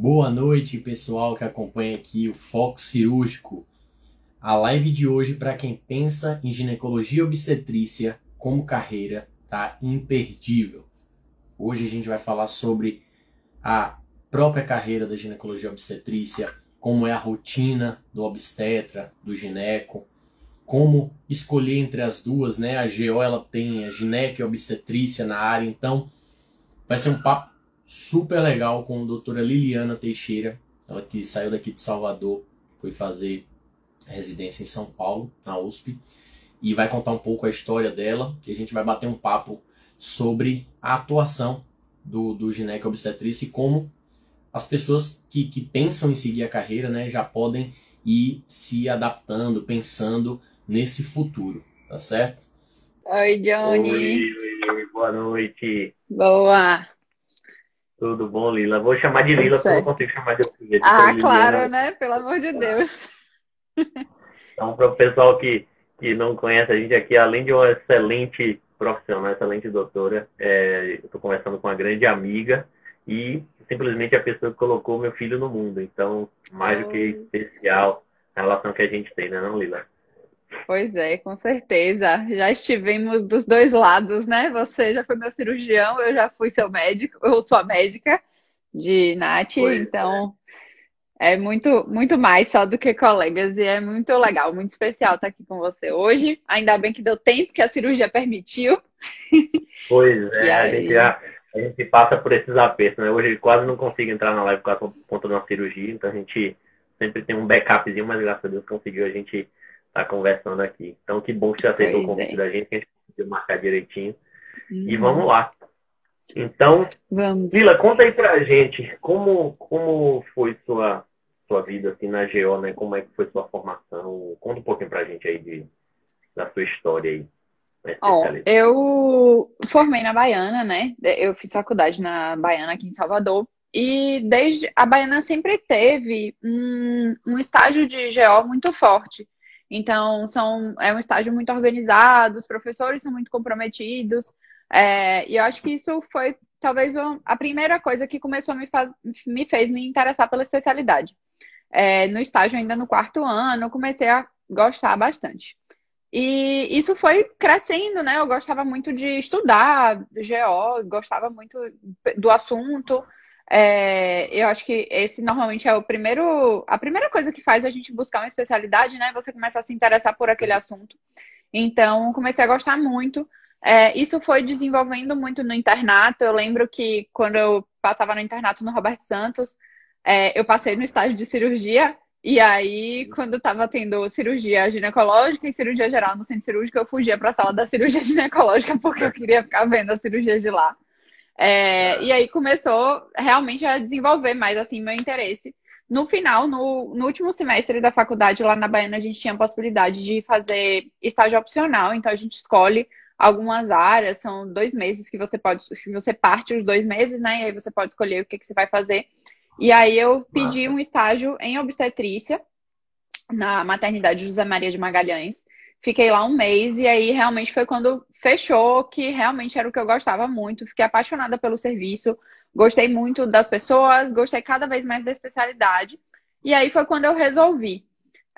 Boa noite, pessoal que acompanha aqui o Foco Cirúrgico. A live de hoje para quem pensa em ginecologia obstetrícia como carreira tá imperdível. Hoje a gente vai falar sobre a própria carreira da ginecologia obstetrícia, como é a rotina do obstetra, do gineco, como escolher entre as duas, né? A GO ela tem a gineco e a obstetrícia na área, então vai ser um papo super legal com a doutora Liliana Teixeira, ela que saiu daqui de Salvador, foi fazer residência em São Paulo, na USP, e vai contar um pouco a história dela, e a gente vai bater um papo sobre a atuação do, do gineco obstetrícia e como as pessoas que, que pensam em seguir a carreira né, já podem ir se adaptando, pensando nesse futuro, tá certo? Oi, Johnny. Oi, boa noite. Boa. Tudo bom, Lila? Vou chamar de Lila, porque eu não consigo chamar de outro jeito. Ah, claro, né? Pelo amor de Deus. Então, para o pessoal que, que não conhece a gente aqui, além de uma excelente profissional, excelente doutora, é, eu estou conversando com uma grande amiga e simplesmente a pessoa que colocou meu filho no mundo. Então, mais do que especial a relação que a gente tem, né, não, Lila? Pois é, com certeza. Já estivemos dos dois lados, né? Você já foi meu cirurgião, eu já fui seu médico, eu sou a médica de Nath, pois então é. é muito, muito mais só do que colegas e é muito legal, muito especial estar aqui com você hoje. Ainda bem que deu tempo, que a cirurgia permitiu. Pois é, a gente já a gente passa por esses apertos, né? Hoje quase não consigo entrar na live por conta de uma cirurgia, então a gente sempre tem um backupzinho, mas graças a Deus conseguiu a gente tá conversando aqui. Então que bom que você aceitou o convite é. da gente, que a gente conseguiu marcar direitinho. Uhum. E vamos lá. Então, vamos. Lila, conta aí pra gente como, como foi sua, sua vida assim na GO, né? Como é que foi sua formação? Conta um pouquinho pra gente aí de, da sua história aí. Oh, eu formei na Baiana, né? Eu fiz faculdade na Baiana aqui em Salvador. E desde a Baiana sempre teve um, um estágio de GO muito forte. Então, são, é um estágio muito organizado, os professores são muito comprometidos. É, e eu acho que isso foi talvez a primeira coisa que começou a me, faz, me fez me interessar pela especialidade. É, no estágio, ainda no quarto ano, comecei a gostar bastante. E isso foi crescendo, né? Eu gostava muito de estudar GO, gostava muito do assunto. É, eu acho que esse normalmente é o primeiro, a primeira coisa que faz a gente buscar uma especialidade, né? Você começa a se interessar por aquele assunto. Então, comecei a gostar muito. É, isso foi desenvolvendo muito no internato. Eu lembro que quando eu passava no internato no Roberto Santos, é, eu passei no estágio de cirurgia e aí, quando estava tendo cirurgia ginecológica e cirurgia geral no centro cirúrgico, eu fugia para a sala da cirurgia ginecológica porque eu queria ficar vendo a cirurgia de lá. É, e aí começou realmente a desenvolver mais assim meu interesse. No final, no, no, último semestre da faculdade lá na Baiana, a gente tinha a possibilidade de fazer estágio opcional, então a gente escolhe algumas áreas, são dois meses que você pode, que você parte os dois meses, né? E aí você pode escolher o que, que você vai fazer. E aí eu pedi um estágio em obstetrícia na maternidade José Maria de Magalhães. Fiquei lá um mês e aí realmente foi quando fechou que realmente era o que eu gostava muito. Fiquei apaixonada pelo serviço, gostei muito das pessoas, gostei cada vez mais da especialidade. E aí foi quando eu resolvi.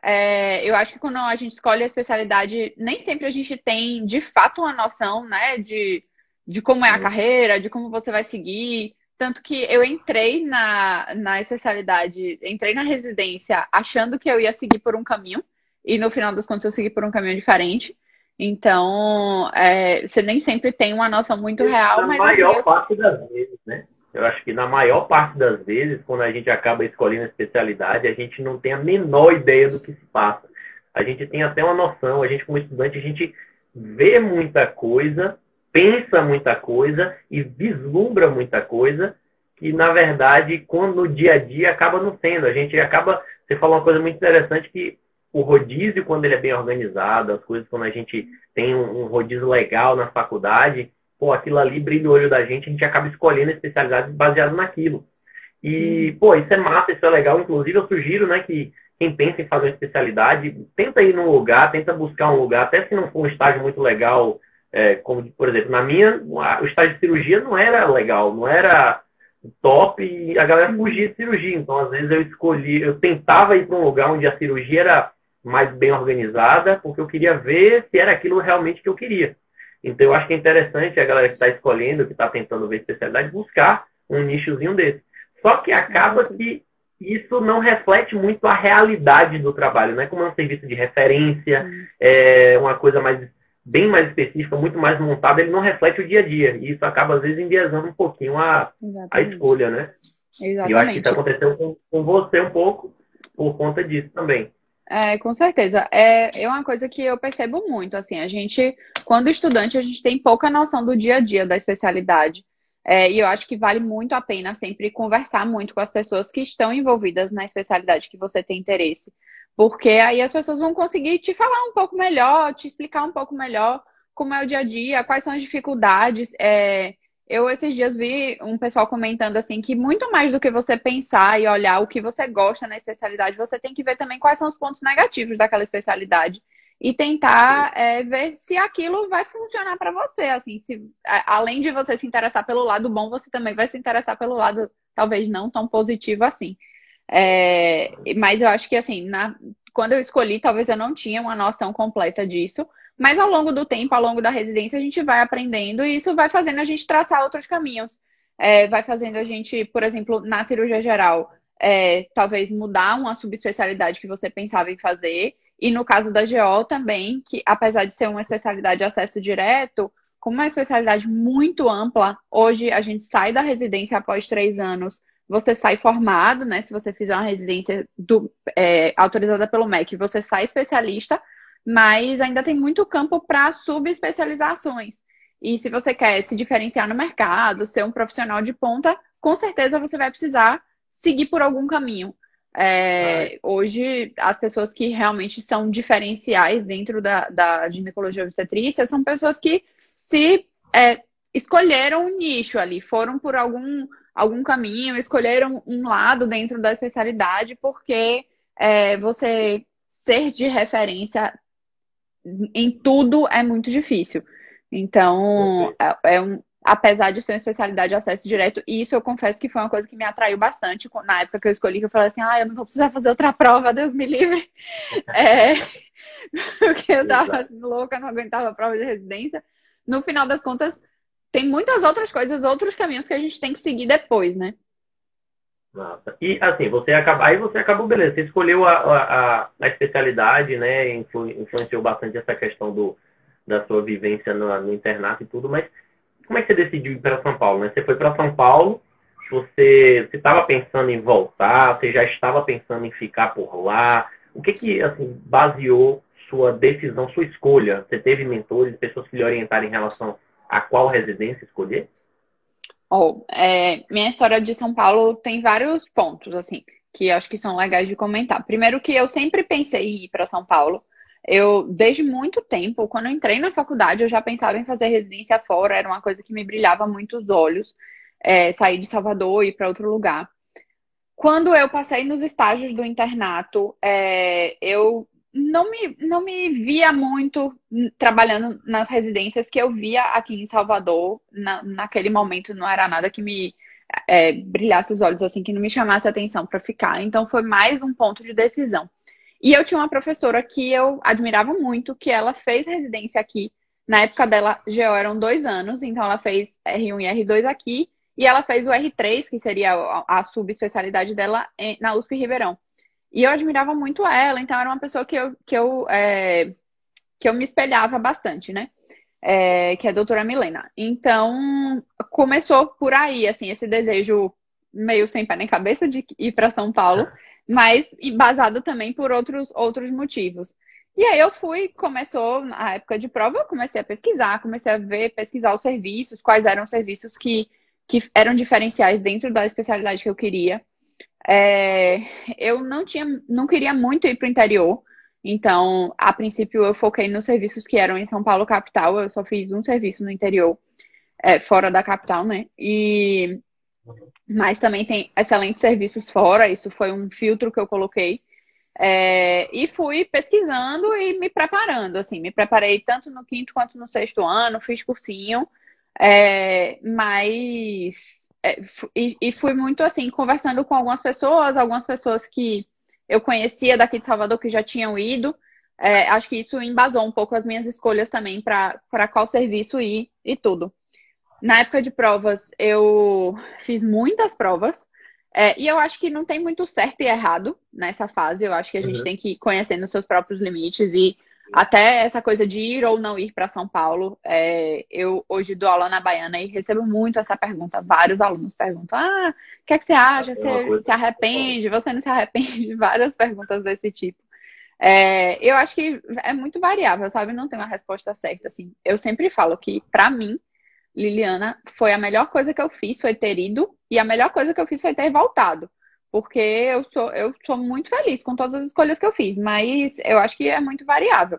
É, eu acho que quando a gente escolhe a especialidade, nem sempre a gente tem de fato uma noção, né, de, de como é a carreira, de como você vai seguir. Tanto que eu entrei na, na especialidade, entrei na residência achando que eu ia seguir por um caminho, e no final das contas eu segui por um caminho diferente. Então, é, você nem sempre tem uma noção muito real, na mas. Na maior assim, eu... parte das vezes, né? Eu acho que na maior parte das vezes, quando a gente acaba escolhendo a especialidade, a gente não tem a menor ideia do que se passa. A gente tem até uma noção, a gente como estudante, a gente vê muita coisa, pensa muita coisa e vislumbra muita coisa que, na verdade, quando no dia a dia acaba não sendo. A gente acaba. Você falou uma coisa muito interessante que o rodízio, quando ele é bem organizado, as coisas quando a gente tem um, rodízio legal na faculdade, pô, aquilo ali brilha o olho da gente, a gente acaba escolhendo a especialidade baseado naquilo. E, pô, isso é massa, isso é legal. Inclusive, eu sugiro, né, que quem pensa em fazer uma especialidade, tenta ir num lugar, tenta buscar um lugar, até se não for um estágio muito legal, é, como, por exemplo, na minha, o estágio de cirurgia não era legal, não era top e a galera fugia de cirurgia. Então, às vezes, eu escolhi, eu tentava ir para um lugar onde a cirurgia era mais bem organizada, porque eu queria ver se era aquilo realmente que eu queria. Então, eu acho que é interessante a galera que está escolhendo, que está tentando ver especialidade, buscar um nichozinho desse. Só que acaba que isso não reflete muito a realidade do trabalho, né? Como é um serviço de referência, é uma coisa mais bem mais específica, muito mais montada, ele não reflete o dia a dia. E isso acaba, às vezes, enviesando um pouquinho a, a escolha, né? Exatamente. E eu acho que isso aconteceu com, com você um pouco por conta disso também. É, com certeza. É, é uma coisa que eu percebo muito, assim, a gente, quando estudante, a gente tem pouca noção do dia a dia da especialidade. É, e eu acho que vale muito a pena sempre conversar muito com as pessoas que estão envolvidas na especialidade que você tem interesse. Porque aí as pessoas vão conseguir te falar um pouco melhor, te explicar um pouco melhor como é o dia a dia, quais são as dificuldades. É, eu esses dias vi um pessoal comentando assim que muito mais do que você pensar e olhar o que você gosta na especialidade, você tem que ver também quais são os pontos negativos daquela especialidade e tentar é, ver se aquilo vai funcionar para você. Assim, se além de você se interessar pelo lado bom, você também vai se interessar pelo lado talvez não tão positivo assim. É, mas eu acho que, assim, na, quando eu escolhi, talvez eu não tinha uma noção completa disso. Mas ao longo do tempo, ao longo da residência, a gente vai aprendendo e isso vai fazendo a gente traçar outros caminhos. É, vai fazendo a gente, por exemplo, na cirurgia geral, é, talvez mudar uma subespecialidade que você pensava em fazer. E no caso da GO também, que apesar de ser uma especialidade de acesso direto, como uma especialidade muito ampla, hoje a gente sai da residência após três anos você sai formado, né? Se você fizer uma residência do, é, autorizada pelo MEC, você sai especialista, mas ainda tem muito campo para subespecializações. E se você quer se diferenciar no mercado, ser um profissional de ponta, com certeza você vai precisar seguir por algum caminho. É, hoje, as pessoas que realmente são diferenciais dentro da, da ginecologia obstetrícia são pessoas que se é, escolheram um nicho ali, foram por algum algum caminho, escolheram um lado dentro da especialidade, porque é, você ser de referência em tudo é muito difícil. Então, é, é um, apesar de ser uma especialidade de acesso direto, e isso eu confesso que foi uma coisa que me atraiu bastante na época que eu escolhi, que eu falei assim, ah, eu não vou precisar fazer outra prova, Deus me livre. É, porque eu tava assim, louca, não aguentava a prova de residência. No final das contas, tem muitas outras coisas, outros caminhos que a gente tem que seguir depois, né? Nossa. E assim, você acaba, aí você acabou, beleza, você escolheu a, a, a especialidade, né? Influ, influenciou bastante essa questão do, da sua vivência no, no internato e tudo, mas como é que você decidiu ir para São Paulo? Né? Você foi para São Paulo, você estava pensando em voltar, você já estava pensando em ficar por lá. O que que assim baseou sua decisão, sua escolha? Você teve mentores, pessoas que lhe orientaram em relação a qual residência escolher? Oh, é, minha história de São Paulo tem vários pontos, assim, que acho que são legais de comentar. Primeiro que eu sempre pensei em ir para São Paulo. Eu, desde muito tempo, quando entrei na faculdade, eu já pensava em fazer residência fora, era uma coisa que me brilhava muito os olhos, é, sair de Salvador e ir para outro lugar. Quando eu passei nos estágios do internato, é, eu não me, não me via muito trabalhando nas residências que eu via aqui em Salvador. Na, naquele momento não era nada que me é, brilhasse os olhos, assim, que não me chamasse atenção para ficar. Então foi mais um ponto de decisão. E eu tinha uma professora que eu admirava muito, que ela fez residência aqui. Na época dela, GO eram dois anos, então ela fez R1 e R2 aqui, e ela fez o R3, que seria a subespecialidade dela, na USP Ribeirão. E eu admirava muito ela, então era uma pessoa que eu, que eu, é, que eu me espelhava bastante, né? É, que é a doutora Milena. Então, começou por aí, assim, esse desejo meio sem pé nem cabeça de ir para São Paulo, mas basado também por outros, outros motivos. E aí eu fui, começou na época de prova, eu comecei a pesquisar, comecei a ver, pesquisar os serviços, quais eram os serviços que, que eram diferenciais dentro da especialidade que eu queria. É, eu não tinha, não queria muito ir para o interior. Então, a princípio, eu foquei nos serviços que eram em São Paulo capital. Eu só fiz um serviço no interior, é, fora da capital, né? E mas também tem excelentes serviços fora. Isso foi um filtro que eu coloquei. É, e fui pesquisando e me preparando, assim, me preparei tanto no quinto quanto no sexto ano, fiz cursinho, é, mas e, e fui muito assim, conversando com algumas pessoas, algumas pessoas que eu conhecia daqui de Salvador que já tinham ido. É, acho que isso embasou um pouco as minhas escolhas também para qual serviço ir e tudo. Na época de provas, eu fiz muitas provas. É, e eu acho que não tem muito certo e errado nessa fase. Eu acho que a gente uhum. tem que ir conhecendo os seus próprios limites e até essa coisa de ir ou não ir para São Paulo. É, eu hoje dou aula na Baiana e recebo muito essa pergunta. Vários alunos perguntam: Ah, o que, é que você acha? Você se arrepende? Você não se arrepende? Várias perguntas desse tipo. É, eu acho que é muito variável, sabe? Não tem uma resposta certa. Assim, eu sempre falo que, para mim, Liliana, foi a melhor coisa que eu fiz foi ter ido e a melhor coisa que eu fiz foi ter voltado porque eu sou, eu sou muito feliz com todas as escolhas que eu fiz, mas eu acho que é muito variável.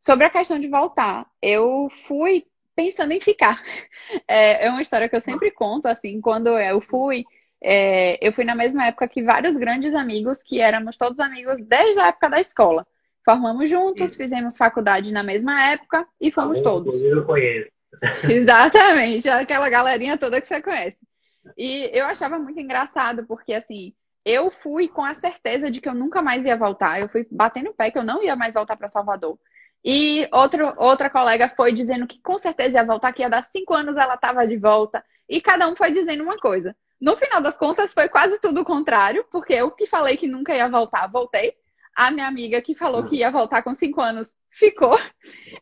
Sobre a questão de voltar, eu fui pensando em ficar. É, é uma história que eu sempre conto, assim, quando eu fui, é, eu fui na mesma época que vários grandes amigos, que éramos todos amigos desde a época da escola. Formamos juntos, Sim. fizemos faculdade na mesma época e fomos todos. Eu conheço. Exatamente, aquela galerinha toda que você conhece. E eu achava muito engraçado, porque assim, eu fui com a certeza de que eu nunca mais ia voltar. Eu fui batendo o pé que eu não ia mais voltar para Salvador. E outro, outra colega foi dizendo que com certeza ia voltar, que ia dar cinco anos ela estava de volta. E cada um foi dizendo uma coisa. No final das contas, foi quase tudo o contrário, porque eu que falei que nunca ia voltar, voltei. A minha amiga que falou que ia voltar com cinco anos ficou.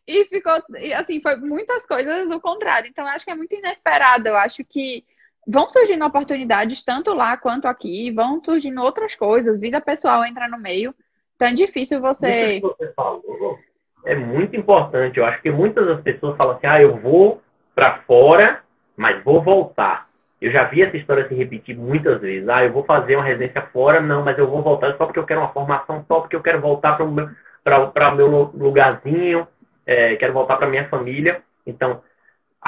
E ficou, assim, foi muitas coisas o contrário. Então, eu acho que é muito inesperado. Eu acho que vão surgindo oportunidades tanto lá quanto aqui, vão surgindo outras coisas, vida pessoal entra no meio. Então é difícil você. você falou, é muito importante. Eu acho que muitas das pessoas falam assim: ah, eu vou para fora, mas vou voltar. Eu já vi essa história se repetir muitas vezes. Ah, eu vou fazer uma residência fora, não, mas eu vou voltar só porque eu quero uma formação, só porque eu quero voltar para o meu, meu lugarzinho, é, quero voltar para minha família. Então,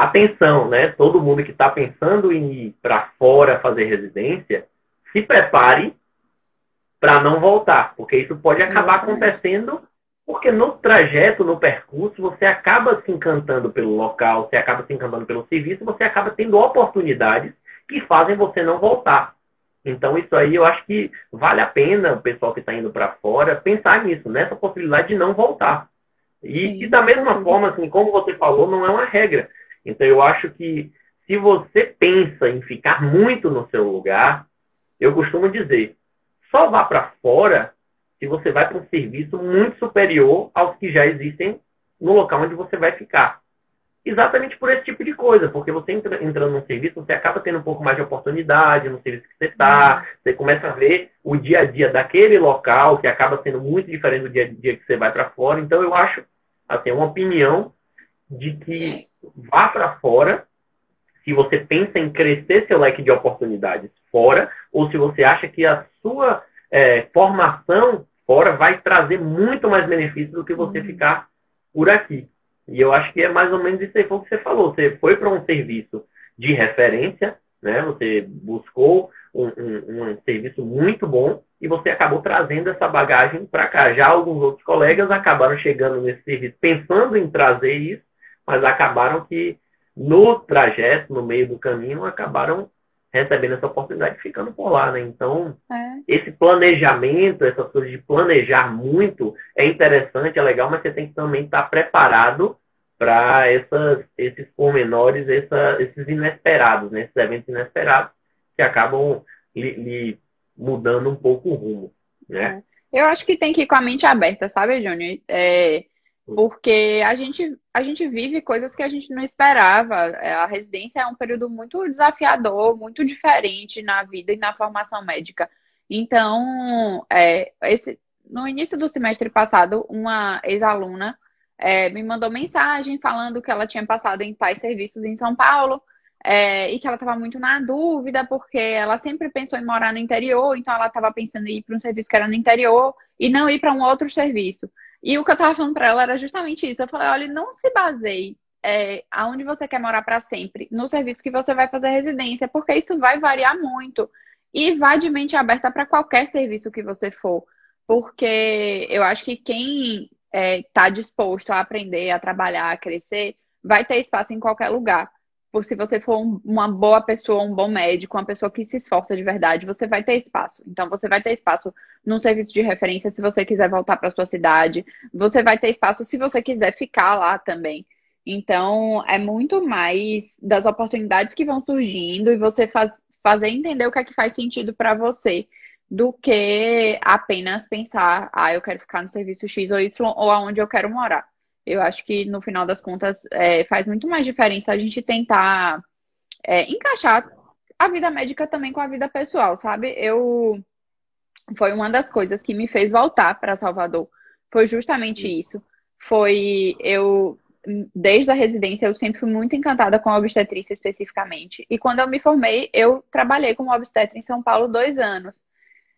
atenção, né? Todo mundo que está pensando em ir para fora fazer residência, se prepare para não voltar, porque isso pode acabar acontecendo, porque no trajeto, no percurso, você acaba se encantando pelo local, você acaba se encantando pelo serviço, você acaba tendo oportunidades que fazem você não voltar. Então, isso aí eu acho que vale a pena o pessoal que está indo para fora pensar nisso, nessa possibilidade de não voltar. E, e da mesma forma, assim, como você falou, não é uma regra. Então, eu acho que se você pensa em ficar muito no seu lugar, eu costumo dizer, só vá para fora se você vai para um serviço muito superior aos que já existem no local onde você vai ficar. Exatamente por esse tipo de coisa, porque você entra, entrando num serviço, você acaba tendo um pouco mais de oportunidade no serviço que você está, você começa a ver o dia a dia daquele local, que acaba sendo muito diferente do dia a dia que você vai para fora. Então, eu acho, assim, uma opinião de que vá para fora se você pensa em crescer seu leque de oportunidades fora ou se você acha que a sua é, formação fora vai trazer muito mais benefícios do que você uhum. ficar por aqui. E eu acho que é mais ou menos isso aí que você falou. Você foi para um serviço de referência, né? Você buscou um, um, um, serviço muito bom e você acabou trazendo essa bagagem para cá. Já alguns outros colegas acabaram chegando nesse serviço pensando em trazer isso mas acabaram que no trajeto, no meio do caminho, acabaram recebendo essa oportunidade e ficando por lá, né? Então, é. esse planejamento, essas coisas de planejar muito é interessante, é legal, mas você tem que também estar preparado para esses pormenores, essa, esses inesperados, né? esses eventos inesperados que acabam lhe, lhe mudando um pouco o rumo, né? É. Eu acho que tem que ir com a mente aberta, sabe, Júnior? É, porque a gente, a gente vive coisas que a gente não esperava. É, a residência é um período muito desafiador, muito diferente na vida e na formação médica. Então, é, esse, no início do semestre passado, uma ex-aluna é, me mandou mensagem falando que ela tinha passado em tais serviços em São Paulo é, e que ela estava muito na dúvida, porque ela sempre pensou em morar no interior, então ela estava pensando em ir para um serviço que era no interior e não ir para um outro serviço. E o que eu tava falando pra ela era justamente isso. Eu falei, olha, não se baseie é, aonde você quer morar para sempre, no serviço que você vai fazer residência, porque isso vai variar muito. E vá de mente aberta para qualquer serviço que você for. Porque eu acho que quem está é, disposto a aprender, a trabalhar, a crescer, vai ter espaço em qualquer lugar. Se você for um, uma boa pessoa, um bom médico, uma pessoa que se esforça de verdade, você vai ter espaço. Então, você vai ter espaço num serviço de referência se você quiser voltar para sua cidade. Você vai ter espaço se você quiser ficar lá também. Então, é muito mais das oportunidades que vão surgindo e você faz, fazer entender o que é que faz sentido para você do que apenas pensar, ah, eu quero ficar no serviço X ou Y ou aonde eu quero morar. Eu acho que no final das contas é, faz muito mais diferença a gente tentar é, encaixar a vida médica também com a vida pessoal, sabe? Eu foi uma das coisas que me fez voltar para Salvador. Foi justamente isso. Foi eu desde a residência eu sempre fui muito encantada com a obstetrícia especificamente. E quando eu me formei, eu trabalhei como obstetra em São Paulo dois anos.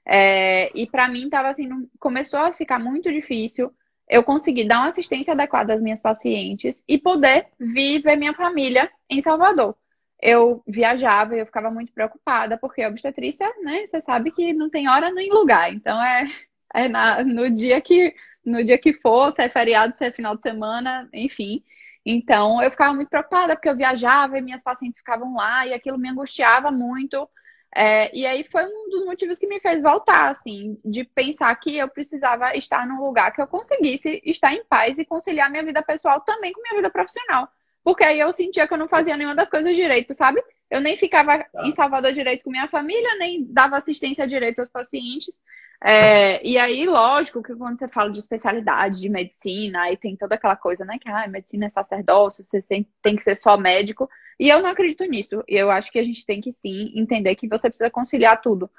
É, e para mim tava assim, começou a ficar muito difícil eu consegui dar uma assistência adequada às minhas pacientes e poder vir ver minha família em Salvador. Eu viajava e eu ficava muito preocupada, porque obstetrícia, né, você sabe que não tem hora nem lugar. Então é, é na, no dia que no dia que for, se é feriado, se é final de semana, enfim. Então eu ficava muito preocupada, porque eu viajava e minhas pacientes ficavam lá e aquilo me angustiava muito. É, e aí foi um dos motivos que me fez voltar, assim, de pensar que eu precisava estar num lugar que eu conseguisse estar em paz e conciliar minha vida pessoal também com minha vida profissional. Porque aí eu sentia que eu não fazia nenhuma das coisas direito, sabe? Eu nem ficava tá. em Salvador direito com minha família, nem dava assistência direito aos pacientes. É, e aí, lógico que quando você fala de especialidade, de medicina, aí tem toda aquela coisa, né? Que ah, medicina é sacerdócio, você tem que ser só médico. E eu não acredito nisso. Eu acho que a gente tem que sim entender que você precisa conciliar tudo.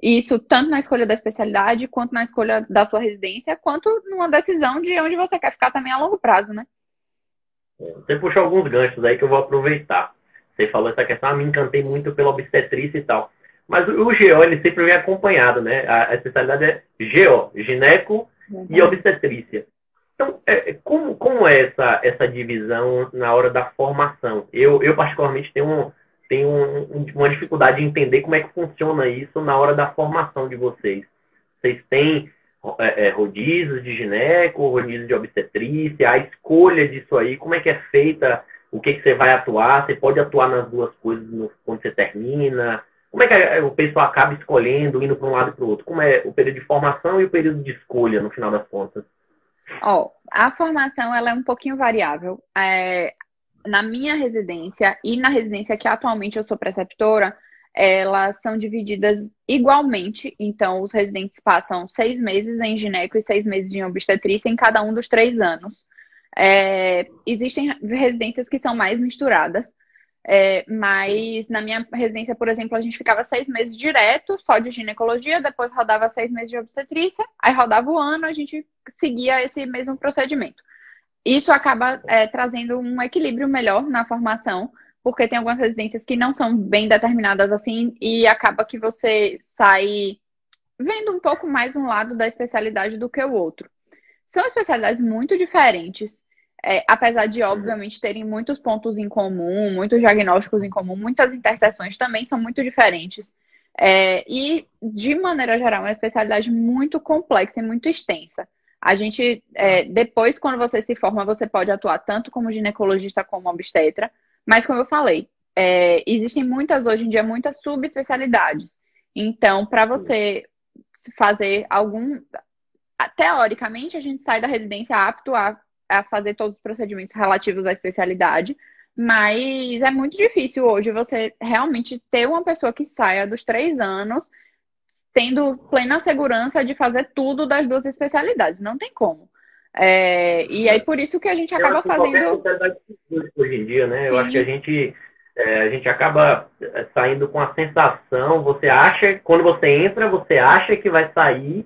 Isso tanto na escolha da especialidade, quanto na escolha da sua residência, quanto numa decisão de onde você quer ficar também a longo prazo, né? Você puxou alguns ganchos aí que eu vou aproveitar. Você falou essa questão, ah, me encantei muito pela obstetrícia e tal. Mas o GO, ele sempre vem acompanhado, né? A, especialidade é GO, gineco uhum. e obstetrícia. Então, é, como, como é essa, essa divisão na hora da formação? Eu, eu particularmente, tenho, tenho um, uma dificuldade de entender como é que funciona isso na hora da formação de vocês. Vocês têm é, é, rodízios de gineco, rodízios de obstetrícia, a escolha disso aí, como é que é feita, o que, que você vai atuar, você pode atuar nas duas coisas no, quando você termina, como é que é, o pessoal acaba escolhendo, indo para um lado e para o outro? Como é o período de formação e o período de escolha, no final das contas? Ó, a formação ela é um pouquinho variável. É, na minha residência e na residência que atualmente eu sou preceptora, elas são divididas igualmente. Então, os residentes passam seis meses em gineco e seis meses em obstetrícia em cada um dos três anos. É, existem residências que são mais misturadas. É, mas na minha residência, por exemplo, a gente ficava seis meses direto, só de ginecologia, depois rodava seis meses de obstetrícia, aí rodava o ano, a gente seguia esse mesmo procedimento. Isso acaba é, trazendo um equilíbrio melhor na formação, porque tem algumas residências que não são bem determinadas assim, e acaba que você sai vendo um pouco mais um lado da especialidade do que o outro. São especialidades muito diferentes, é, apesar de, obviamente, terem muitos pontos em comum, muitos diagnósticos em comum, muitas interseções também são muito diferentes. É, e, de maneira geral, é uma especialidade muito complexa e muito extensa. A gente, é, depois, quando você se forma, você pode atuar tanto como ginecologista como obstetra, mas, como eu falei, é, existem muitas, hoje em dia, muitas subespecialidades. Então, para você fazer algum. Teoricamente, a gente sai da residência apto a a fazer todos os procedimentos relativos à especialidade, mas é muito difícil hoje você realmente ter uma pessoa que saia dos três anos tendo plena segurança de fazer tudo das duas especialidades. Não tem como. É, e aí por isso que a gente acaba fazendo. Hoje em dia, né? Sim. Eu acho que a gente, é, a gente acaba é, saindo com a sensação, você acha, quando você entra, você acha que vai sair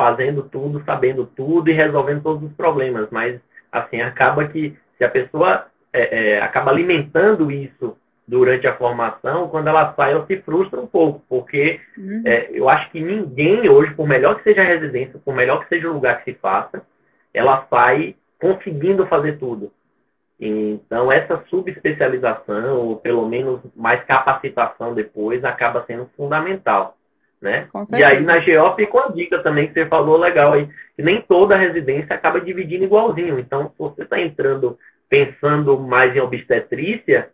fazendo tudo, sabendo tudo e resolvendo todos os problemas. Mas, assim, acaba que se a pessoa é, é, acaba alimentando isso durante a formação, quando ela sai, ela se frustra um pouco, porque uhum. é, eu acho que ninguém hoje, por melhor que seja a residência, por melhor que seja o lugar que se faça, ela sai conseguindo fazer tudo. Então, essa subespecialização, ou pelo menos mais capacitação depois, acaba sendo fundamental. Né? E aí na GEOP com a dica também que você falou legal aí, que nem toda residência acaba dividindo igualzinho. Então, se você está entrando pensando mais em obstetrícia,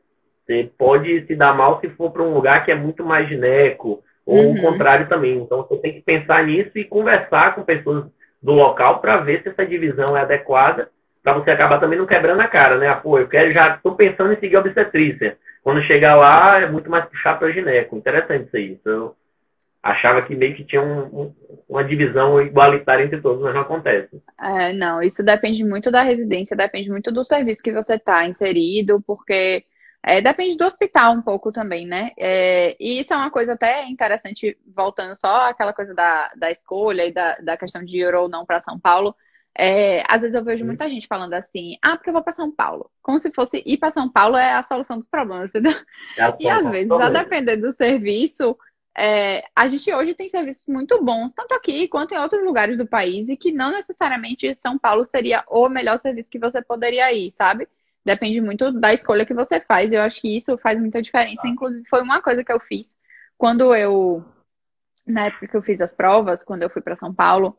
Você pode se dar mal se for para um lugar que é muito mais gineco, ou uhum. o contrário também. Então você tem que pensar nisso e conversar com pessoas do local para ver se essa divisão é adequada, para você acabar também não quebrando a cara, né? Ah, pô, eu quero já estou pensando em seguir obstetrícia. Quando chegar lá é muito mais puxar para gineco. Interessante isso aí. Então, achava que meio que tinha um, um, uma divisão igualitária entre todos, mas não acontece. É, não, isso depende muito da residência, depende muito do serviço que você está inserido, porque é, depende do hospital um pouco também, né? É, e isso é uma coisa até interessante, voltando só àquela coisa da, da escolha e da, da questão de ir ou não para São Paulo. É, às vezes eu vejo muita gente falando assim, ah, porque eu vou para São Paulo. Como se fosse ir para São Paulo é a solução dos problemas, entendeu? É e às vezes, a depender do serviço, é, a gente hoje tem serviços muito bons, tanto aqui quanto em outros lugares do país, e que não necessariamente São Paulo seria o melhor serviço que você poderia ir, sabe? Depende muito da escolha que você faz. Eu acho que isso faz muita diferença. Inclusive, foi uma coisa que eu fiz quando eu, na época que eu fiz as provas, quando eu fui para São Paulo,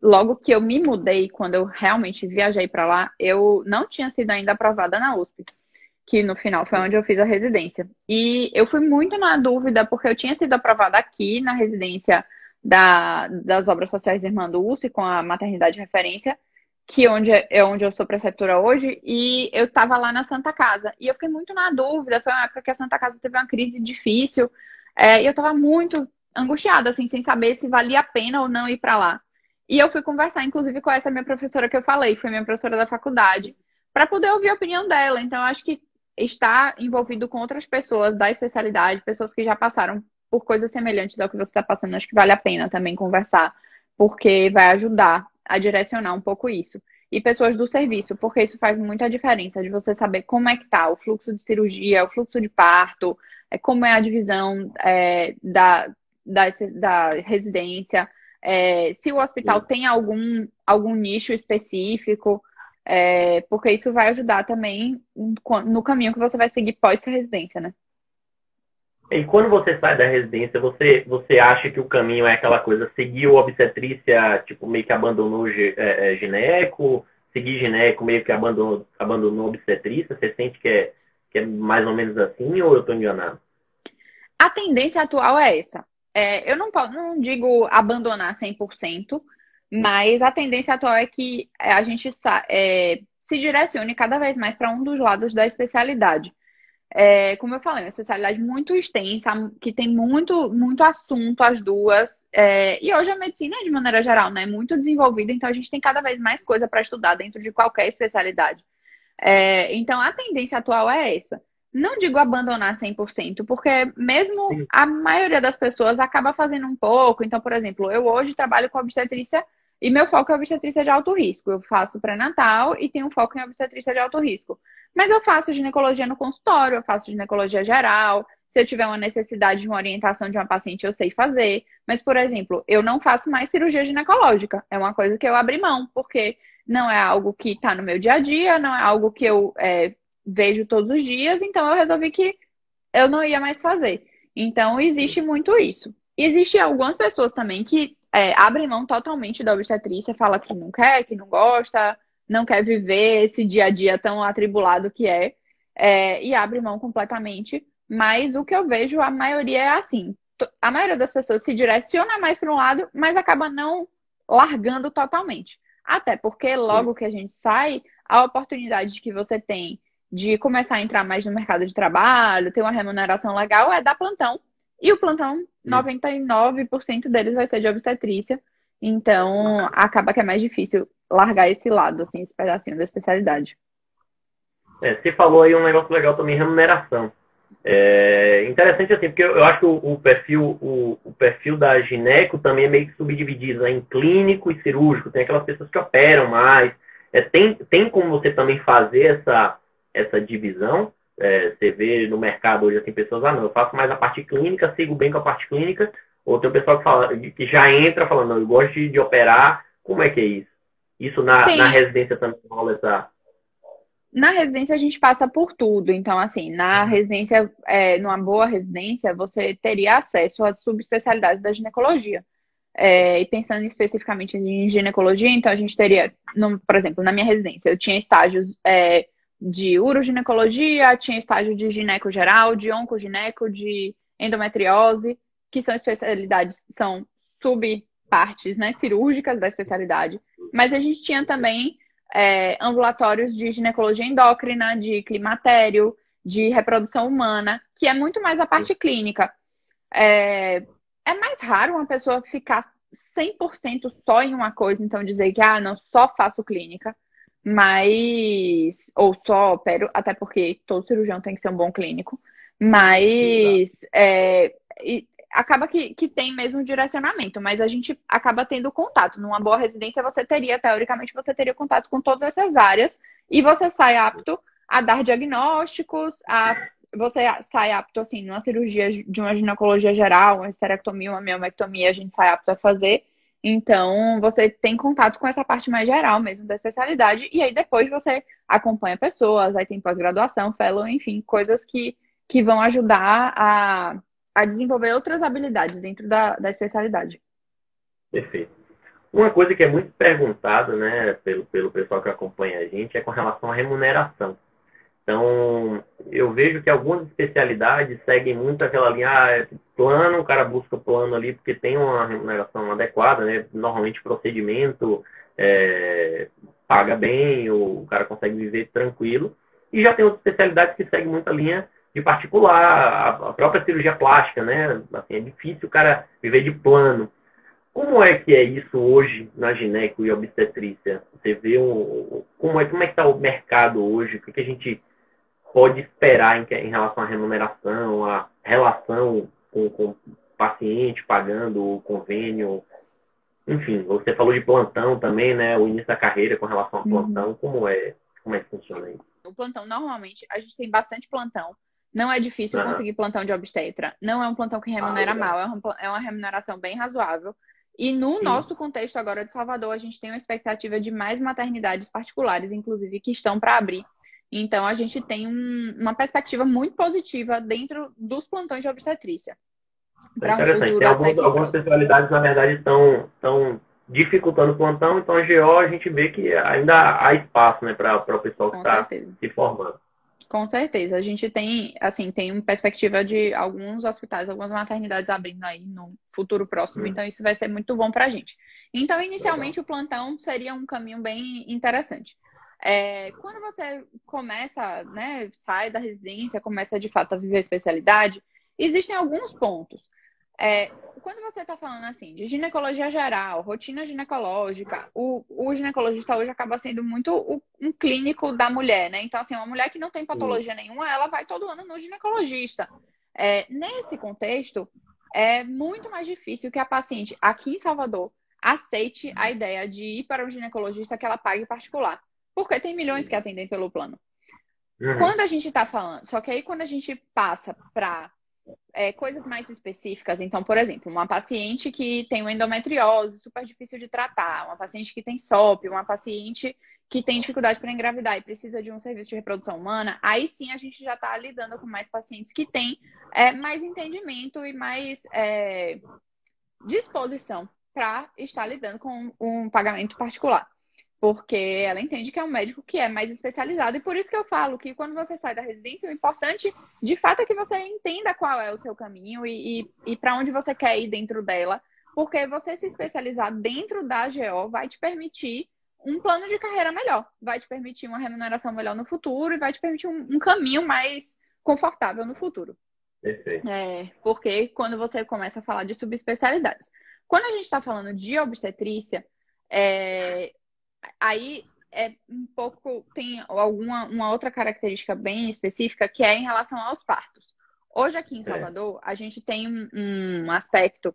logo que eu me mudei, quando eu realmente viajei para lá, eu não tinha sido ainda aprovada na USP que no final foi onde eu fiz a residência. E eu fui muito na dúvida, porque eu tinha sido aprovada aqui na residência da, das obras sociais Irmã Dulce, com a maternidade de referência, que onde é onde eu sou preceptora hoje, e eu estava lá na Santa Casa. E eu fiquei muito na dúvida, foi uma época que a Santa Casa teve uma crise difícil, é, e eu estava muito angustiada, assim, sem saber se valia a pena ou não ir para lá. E eu fui conversar, inclusive, com essa minha professora que eu falei, foi minha professora da faculdade, para poder ouvir a opinião dela. Então, acho que estar envolvido com outras pessoas da especialidade, pessoas que já passaram por coisas semelhantes ao que você está passando, acho que vale a pena também conversar, porque vai ajudar a direcionar um pouco isso. E pessoas do serviço, porque isso faz muita diferença de você saber como é que tá o fluxo de cirurgia, o fluxo de parto, é, como é a divisão é, da, da, da residência, é, se o hospital Sim. tem algum, algum nicho específico, é, porque isso vai ajudar também no caminho que você vai seguir pós residência, né? E quando você sai da residência, você, você acha que o caminho é aquela coisa, seguir o obstetrícia, tipo, meio que abandonou é, é, gineco, seguir gineco, meio que abandonou, abandonou obstetrícia? Você sente que é, que é mais ou menos assim ou eu estou enganado? A tendência atual é essa. É, eu não, não digo abandonar 100%, mas a tendência atual é que é, a gente é, se direcione cada vez mais para um dos lados da especialidade. É, como eu falei, uma especialidade muito extensa, que tem muito, muito assunto, as duas. É, e hoje a medicina, de maneira geral, né, é muito desenvolvida, então a gente tem cada vez mais coisa para estudar dentro de qualquer especialidade. É, então a tendência atual é essa. Não digo abandonar 100%, porque mesmo a maioria das pessoas acaba fazendo um pouco. Então, por exemplo, eu hoje trabalho com obstetrícia e meu foco é obstetrícia de alto risco. Eu faço pré-natal e tenho foco em obstetrícia de alto risco. Mas eu faço ginecologia no consultório, eu faço ginecologia geral. Se eu tiver uma necessidade de uma orientação de uma paciente, eu sei fazer. Mas, por exemplo, eu não faço mais cirurgia ginecológica. É uma coisa que eu abri mão, porque não é algo que está no meu dia a dia, não é algo que eu é, vejo todos os dias. Então, eu resolvi que eu não ia mais fazer. Então, existe muito isso. Existem algumas pessoas também que é, abre mão totalmente da obstetrícia, fala que não quer, que não gosta, não quer viver esse dia a dia tão atribulado que é, é e abre mão completamente. Mas o que eu vejo, a maioria é assim. A maioria das pessoas se direciona mais para um lado, mas acaba não largando totalmente. Até porque logo que a gente sai, a oportunidade que você tem de começar a entrar mais no mercado de trabalho, ter uma remuneração legal, é dar plantão e o plantão, 99% deles vai ser de obstetrícia. Então, acaba que é mais difícil largar esse lado, assim, esse pedacinho da especialidade. É, você falou aí um negócio legal também, remuneração. É interessante assim, porque eu acho que o, o perfil, o, o, perfil da gineco também é meio que subdividido né, em clínico e cirúrgico. Tem aquelas pessoas que operam mais. É, tem, tem como você também fazer essa, essa divisão? É, você vê no mercado hoje assim, pessoas, ah não, eu faço mais a parte clínica, sigo bem com a parte clínica, ou tem o pessoal que, fala, que já entra falando, não, eu gosto de, de operar, como é que é isso? Isso na, na residência também rola essa. Na residência a gente passa por tudo. Então, assim, na uhum. residência, é, numa boa residência, você teria acesso às subespecialidades da ginecologia. É, e pensando especificamente em ginecologia, então a gente teria, no, por exemplo, na minha residência, eu tinha estágios é, de uroginecologia, tinha estágio de gineco geral, de oncogineco, de endometriose, que são especialidades, são subpartes né, cirúrgicas da especialidade. Mas a gente tinha também é, ambulatórios de ginecologia endócrina, de climatério, de reprodução humana, que é muito mais a parte clínica. É, é mais raro uma pessoa ficar 100% só em uma coisa, então dizer que, ah, não, só faço clínica, mas. Ou só opero, até porque todo cirurgião tem que ser um bom clínico, mas. É, acaba que, que tem mesmo um direcionamento, mas a gente acaba tendo contato. Numa boa residência, você teria, teoricamente, você teria contato com todas essas áreas e você sai apto a dar diagnósticos, a você sai apto, assim, numa cirurgia de uma ginecologia geral, uma esterectomia, uma miomectomia, a gente sai apto a fazer. Então, você tem contato com essa parte mais geral mesmo da especialidade, e aí depois você acompanha pessoas, aí tem pós-graduação, fellow, enfim, coisas que, que vão ajudar a, a desenvolver outras habilidades dentro da, da especialidade. Perfeito. Uma coisa que é muito perguntada, né, pelo, pelo pessoal que acompanha a gente, é com relação à remuneração. Então, eu vejo que algumas especialidades seguem muito aquela linha, ah, é plano, o cara busca plano ali porque tem uma remuneração adequada, né? Normalmente procedimento é, paga bem, o cara consegue viver tranquilo. E já tem outras especialidades que seguem muita linha de particular, a própria cirurgia plástica, né? Assim, é difícil o cara viver de plano. Como é que é isso hoje na gineco e obstetrícia? Você vê um, como é como é que está o mercado hoje? O que, que a gente pode esperar em, em relação à remuneração, à relação com, com o paciente pagando o convênio. Enfim, você falou de plantão também, né? O início da carreira com relação ao uhum. plantão, uhum. como é, como é que funciona isso? O plantão, normalmente, a gente tem bastante plantão. Não é difícil uhum. conseguir plantão de obstetra. Não é um plantão que remunera ah, mal, é, um, é uma remuneração bem razoável. E no Sim. nosso contexto agora de Salvador, a gente tem uma expectativa de mais maternidades particulares, inclusive, que estão para abrir. Então, a gente tem um, uma perspectiva muito positiva dentro dos plantões de obstetrícia. Interessante. Tem alguns, algumas especialidades, na verdade, estão, estão dificultando o plantão, então a GO a gente vê que ainda há espaço né, para o pessoal que está se formando. Com certeza. A gente tem, assim, tem uma perspectiva de alguns hospitais, algumas maternidades abrindo aí no futuro próximo, hum. então isso vai ser muito bom para a gente. Então, inicialmente, Legal. o plantão seria um caminho bem interessante. É, quando você começa, né, sai da residência, começa de fato a viver a especialidade, existem alguns pontos. É, quando você está falando assim de ginecologia geral, rotina ginecológica, o, o ginecologista hoje acaba sendo muito o, um clínico da mulher, né? Então, assim, uma mulher que não tem patologia nenhuma, ela vai todo ano no ginecologista. É, nesse contexto, é muito mais difícil que a paciente aqui em Salvador aceite a ideia de ir para um ginecologista que ela pague particular. Porque tem milhões que atendem pelo plano. Uhum. Quando a gente está falando, só que aí quando a gente passa para é, coisas mais específicas, então, por exemplo, uma paciente que tem uma endometriose super difícil de tratar, uma paciente que tem SOP, uma paciente que tem dificuldade para engravidar e precisa de um serviço de reprodução humana, aí sim a gente já está lidando com mais pacientes que têm é, mais entendimento e mais é, disposição para estar lidando com um pagamento particular porque ela entende que é um médico que é mais especializado. E por isso que eu falo que quando você sai da residência, o importante, de fato, é que você entenda qual é o seu caminho e, e, e para onde você quer ir dentro dela. Porque você se especializar dentro da GO vai te permitir um plano de carreira melhor, vai te permitir uma remuneração melhor no futuro e vai te permitir um, um caminho mais confortável no futuro. Perfeito. É, porque quando você começa a falar de subespecialidades. Quando a gente está falando de obstetrícia, é, aí é um pouco tem alguma uma outra característica bem específica que é em relação aos partos. Hoje aqui em é. Salvador é. a gente tem um, um, aspecto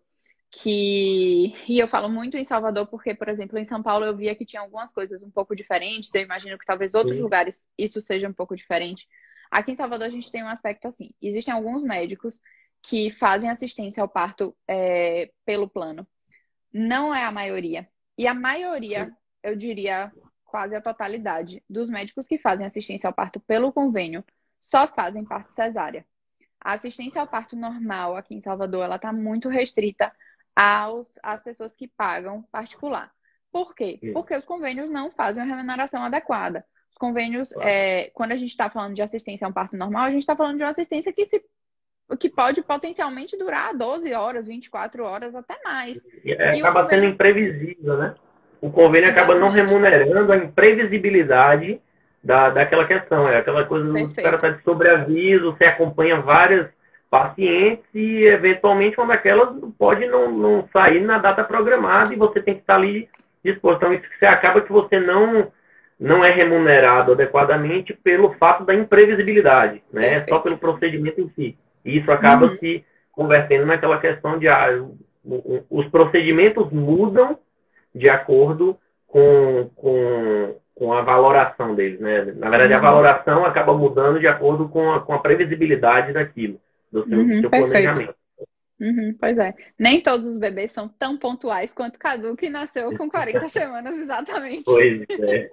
que e eu falo muito em Salvador porque, por exemplo, em São Paulo eu via que tinha algumas coisas um pouco diferentes. Eu imagino que talvez outros Sim. lugares isso seja um pouco diferente. Aqui em Salvador a gente tem um aspecto assim. Existem alguns médicos que fazem assistência ao parto é, pelo plano. Não é a maioria. E a maioria eu diria quase a totalidade dos médicos que fazem assistência ao parto pelo convênio só fazem parto cesárea. A assistência ao parto normal aqui em Salvador, ela está muito restrita aos, às pessoas que pagam particular. Por quê? Porque os convênios não fazem uma remuneração adequada. convênios, claro. é, quando a gente está falando de assistência a um parto normal, a gente está falando de uma assistência que se que pode potencialmente durar 12 horas, 24 horas, até mais. É, acaba convênio... sendo imprevisível, né? O convênio acaba não remunerando a imprevisibilidade da, daquela questão. É aquela coisa do cara tá de sobreaviso, você acompanha várias pacientes e eventualmente uma daquelas pode não, não sair na data programada e você tem que estar ali disposto. Então isso que você acaba que você não não é remunerado adequadamente pelo fato da imprevisibilidade, né? Só pelo procedimento em si. E isso acaba uhum. se convertendo naquela questão de ah, os procedimentos mudam de acordo com, com, com a valoração deles, né? Na verdade, a uhum. valoração acaba mudando de acordo com a, com a previsibilidade daquilo do seu, uhum, seu planejamento. Uhum, pois é. Nem todos os bebês são tão pontuais quanto Cadu, que nasceu com 40 semanas exatamente. Pois é.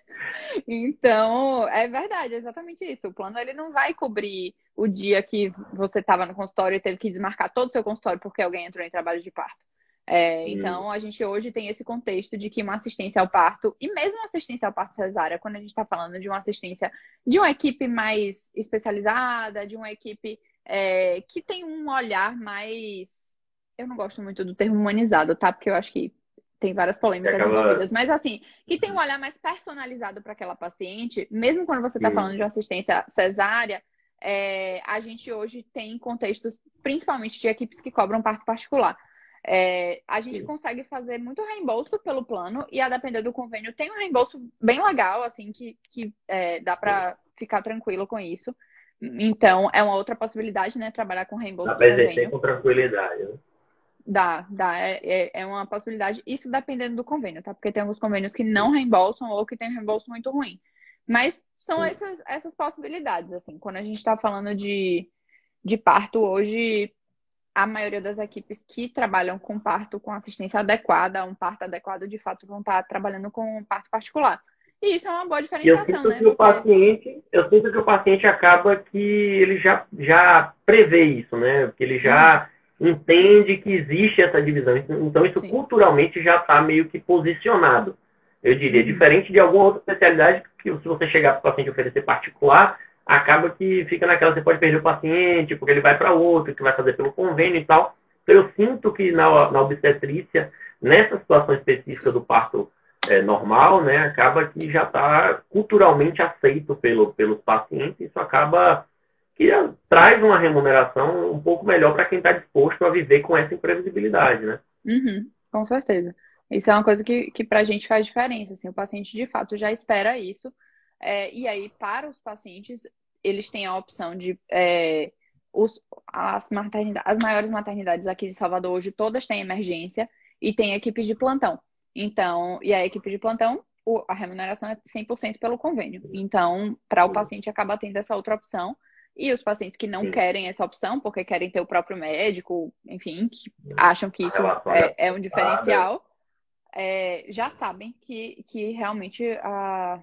então, é verdade, é exatamente isso. O plano ele não vai cobrir o dia que você estava no consultório e teve que desmarcar todo o seu consultório porque alguém entrou em trabalho de parto. É, então, a gente hoje tem esse contexto de que uma assistência ao parto, e mesmo assistência ao parto cesárea, quando a gente está falando de uma assistência de uma equipe mais especializada, de uma equipe é, que tem um olhar mais. Eu não gosto muito do termo humanizado, tá? Porque eu acho que tem várias polêmicas Acaba... envolvidas, mas assim, que tem um olhar mais personalizado para aquela paciente, mesmo quando você está falando de uma assistência cesárea, é, a gente hoje tem contextos, principalmente de equipes que cobram parto particular. É, a gente Sim. consegue fazer muito reembolso pelo plano e a depender do convênio tem um reembolso bem legal, assim, que, que é, dá para ficar tranquilo com isso. Então, é uma outra possibilidade, né? Trabalhar com reembolso. Dá para exercer com tranquilidade, né? Dá, dá. É, é, é, uma possibilidade. Isso dependendo do convênio, tá? Porque tem alguns convênios que não reembolsam ou que tem reembolso muito ruim. Mas são essas, essas possibilidades, assim. Quando a gente está falando de, de parto hoje, a maioria das equipes que trabalham com parto com assistência adequada, um parto adequado, de fato, vão estar trabalhando com parto particular. E isso é uma boa diferenciação, eu sinto né? Que Você... o paciente, eu sinto que o paciente acaba que ele já, já prevê isso, né? Que ele já uhum. entende que existe essa divisão. Então, isso Sim. culturalmente já está meio que posicionado. Eu diria, uhum. diferente de alguma outra especialidade que se você chegar para o paciente oferecer particular, acaba que fica naquela, você pode perder o paciente, porque ele vai para outro, que vai fazer pelo convênio e tal. Então, eu sinto que na, na obstetrícia, nessa situação específica do parto é, normal, né, acaba que já está culturalmente aceito pelo, pelos pacientes, isso acaba que traz uma remuneração um pouco melhor para quem está disposto a viver com essa imprevisibilidade, né? Uhum, com certeza. Isso é uma coisa que, que para a gente faz diferença. Assim, o paciente de fato já espera isso. É, e aí, para os pacientes, eles têm a opção de. É, os, as, maternidades, as maiores maternidades aqui de Salvador hoje todas têm emergência e tem equipe de plantão. Então, e a equipe de plantão, a remuneração é 100% pelo convênio. Então, para o paciente acaba tendo essa outra opção. E os pacientes que não querem essa opção, porque querem ter o próprio médico, enfim, que acham que isso é, é um diferencial, é, já sabem que, que realmente a,